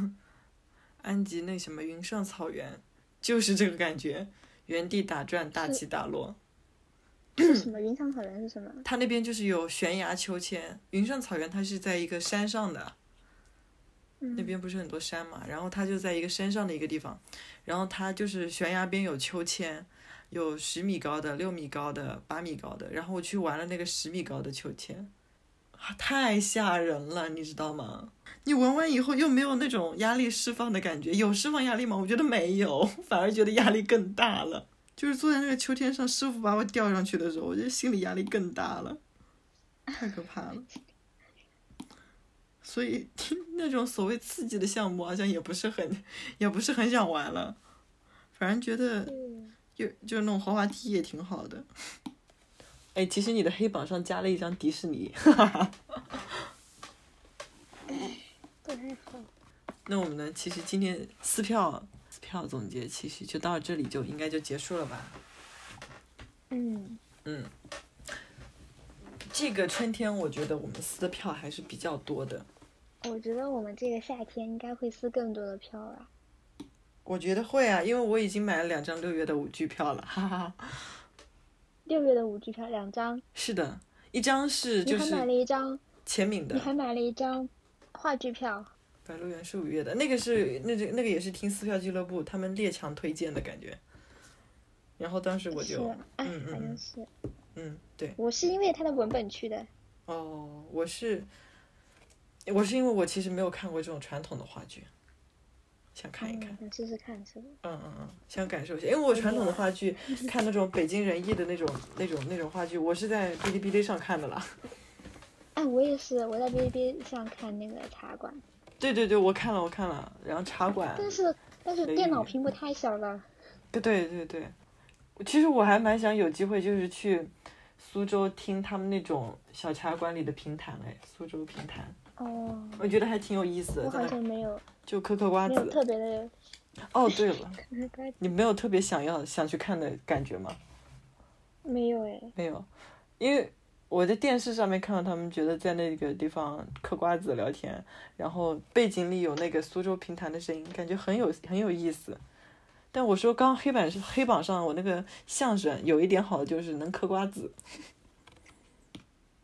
安吉那什么云上草原，就是这个感觉，原地打转，大起大落。是什么？云上草原是什么？它那边就是有悬崖秋千，云上草原它是在一个山上的，那嗯边不是很多山嘛，然后它就在一个山上的一个地方，然后它就是悬崖边有秋千，有十米高的、六米高的、八米高的，然后我去玩了那个十米高的秋千，啊太吓人了，你知道吗？你玩完以后又没有那种压力释放的感觉，有释放压力吗？我觉得没有，反而觉得压力更大了。就是坐在那个秋千上，师傅把我吊上去的时候，我觉得心理压力更大了，太可怕了。所以 那种所谓刺激的项目，好像也不是很，也不是很想玩了。反正觉得嗯就就那种滑滑梯也挺好的。哎，其实你的黑榜上加了一张迪士尼，不太好。那我们呢？其实今天撕票撕票总结其实就到这里就应该就结束了吧？嗯，嗯，这个春天我觉得我们撕的票还是比较多的。我觉得我们这个夏天应该会撕更多的票吧。我觉得会啊，因为我已经买了两张六月的舞剧票了，哈哈哈。六月的舞剧票两张，是的，一张是就你还买了是一张，前敏的，你还买了一张话剧票。白鹿原是五月的，那个是那这那个也是听撕票俱乐部他们列强推荐的感觉。然后当时我就，哎，嗯嗯嗯好像是。嗯，对，我是因为他的文本去的。哦，我是，我是因为我其实没有看过这种传统的话剧，想看一看，嗯，想试试看是吧？嗯嗯嗯，想感受一下，因为我传统的话剧看那种北京人艺的那种那种那种话剧，我是在哔哩哔哩上看的啦。哎，我也是，我在哔哩哔哩上看那个茶馆，对对对，我看了我看了，然后茶馆，但是但是电脑屏幕太小了。对对对对，其实我还蛮想有机会，就是去苏州听他们那种小茶馆里的评弹哎，苏州评弹，哦，我觉得还挺有意思的，我好像没有就嗑嗑瓜没有子。特别的，哦，对了，你没有特别想要想去看的感觉吗？没有哎。没有，因为我在电视上面看到他们觉得在那个地方嗑瓜子聊天，然后背景里有那个苏州评弹的声音，感觉很有很有意思。但我说刚黑板是黑榜上我那个相声有一点好的就是能嗑瓜子，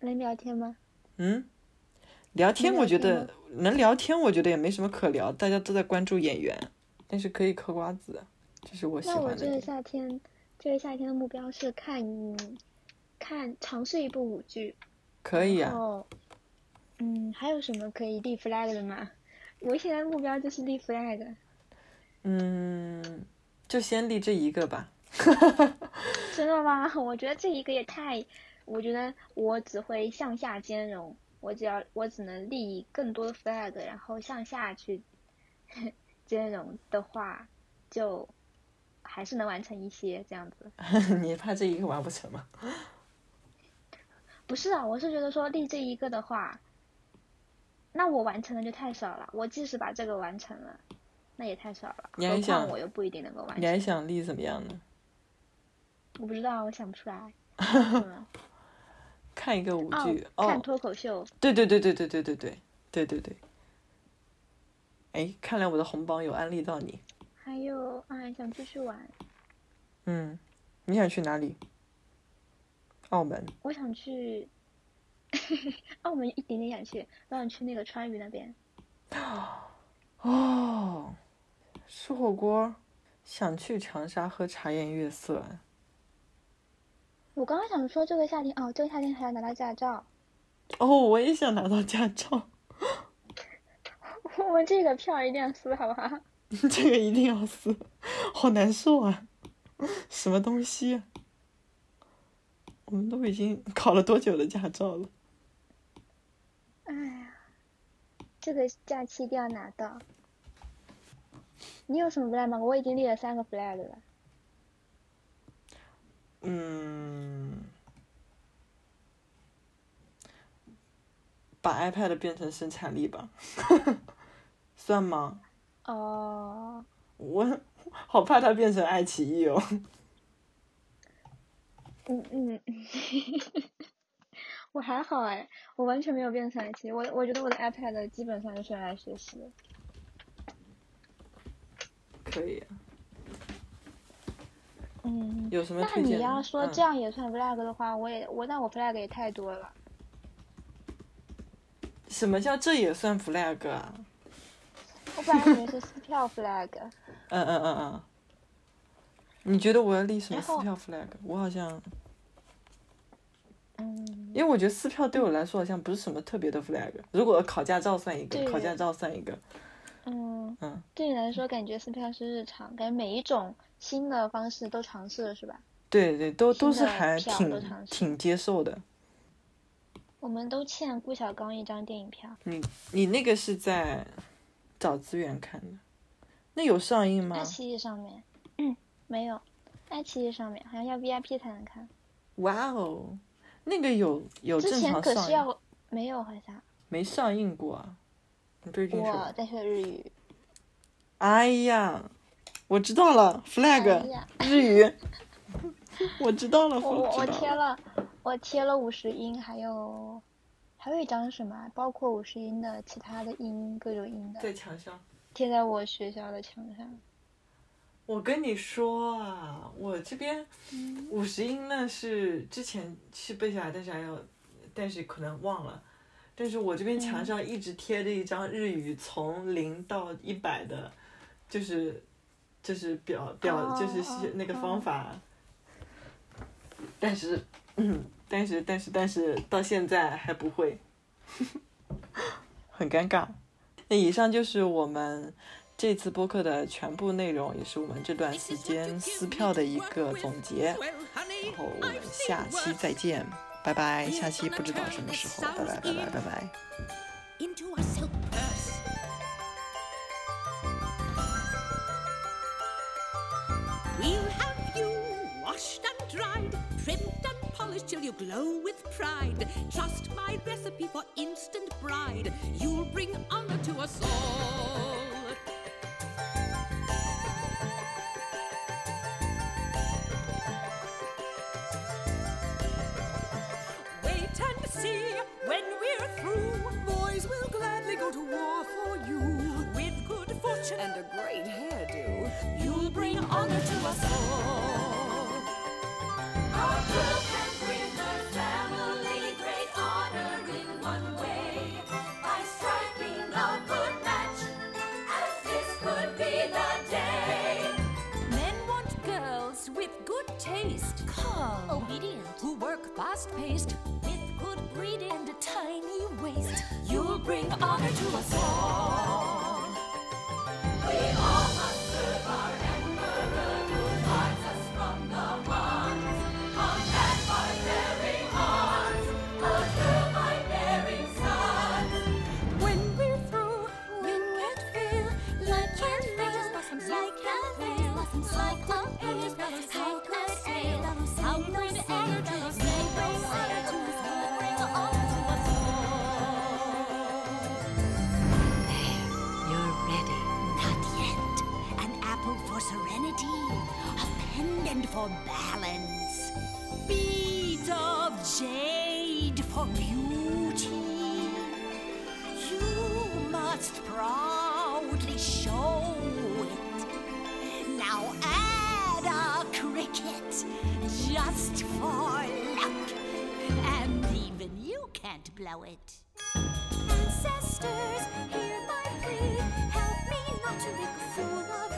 能聊天吗？嗯，聊天我觉得能聊天，我觉得也没什么可聊，大家都在关注演员，但是可以嗑瓜子，这是我喜那我这个。夏天，这个夏天的目标是看看尝试一部舞剧。可以啊，然后，嗯，还有什么可以立 flag 的吗？我现在目标就是立 flag。嗯，就先立这一个吧。真的吗？我觉得这一个也太，我觉得我只会向下兼容，我只要我只能立更多的 flag，然后向下去兼容的话，就还是能完成一些这样子。你怕这一个完不成吗？不是啊，我是觉得说立这一个的话，那我完成的就太少了。我即使把这个完成了，那也太少了。何况你还想我又不一定能够完成你还。想立怎么样呢？我不知道，我想不出来。嗯看一个舞剧哦看哦，脱口秀，对对对对对对对对对对对。哎，看来我的红榜有安利到你。还有啊，想出去玩。嗯，你想去哪里？澳门。我想去 澳门，一点点想去，我想去那个川渝那边。哦，吃火锅，想去长沙喝茶颜悦色。我刚刚想说这个夏天哦，这个夏天还要拿到驾照。哦，我也想拿到驾照。我们这个票一定要撕，好不好？这个一定要撕，好难受啊！什么东西啊？我们都已经考了多久的驾照了？哎呀，这个假期一定要拿到。你有什么 flag 吗？我已经立了三个 flag 了。嗯，把 iPad 变成生产力吧，算吗？哦。我 好怕它变成爱奇艺哦。嗯嗯，我还好哎，我完全没有变成爱奇艺。我我觉得我的 iPad 基本上是用来学习的。可以。嗯。有什么那你要说这样也算 flag 的话，我也我那我 flag 也太多了。什么叫这也算 flag 啊？我本来以为是撕票 flag。嗯嗯嗯嗯。你觉得我要立什么撕票 flag？我好像。嗯。因为我觉得撕票对我来说好像不是什么特别的 flag。如果考驾照算一个，考驾照算一个。嗯嗯，对你来说，感觉撕票是日常，感觉每一种新的方式都尝试了，是吧？对对，都都是还挺挺接受的。我们都欠顾小刚一张电影票。你你那个是在找资源看的？那有上映吗？爱奇艺上面，嗯，没有，爱奇艺上面好像要 VIP 才能看。哇哦，那个有有正常上映？之前可是要没有好像。没上映过啊。我在学日语。哎呀，我知道了，flag 日语。我知道了，我我贴了，我贴了五十音，还有还有一张什么？包括五十音的其他的音，各种音的。在墙上。贴在我学校的墙上。我跟你说啊，我这边五十音呢是之前是背下来，但是还要，但是可能忘了。但是我这边墙上一直贴着一张日语从零到一百的，就是，就是表表就是那个方法，但是，嗯，但是但是但是到现在还不会，很尴尬。那以上就是我们这次播客的全部内容，也是我们这段时间撕票的一个总结。然后我们下期再见。拜拜，下期不知道什么时候。拜拜，拜拜，拜拜。Polished till you glow with pride. Trust my recipe for instant bride. You'll bring honor to us all. Wait and see when we're through. Boys will gladly go to war for you. With good fortune and a great hairdo, you'll bring honor to us all. Taste, calm, obedient, who work fast paced with good breed and a tiny waist. You'll bring honor to us all. For balance, beads of jade for beauty. You must proudly show it. Now add a cricket just for luck, and even you can't blow it. Ancestors, hear my plea. Help me not to make a fool of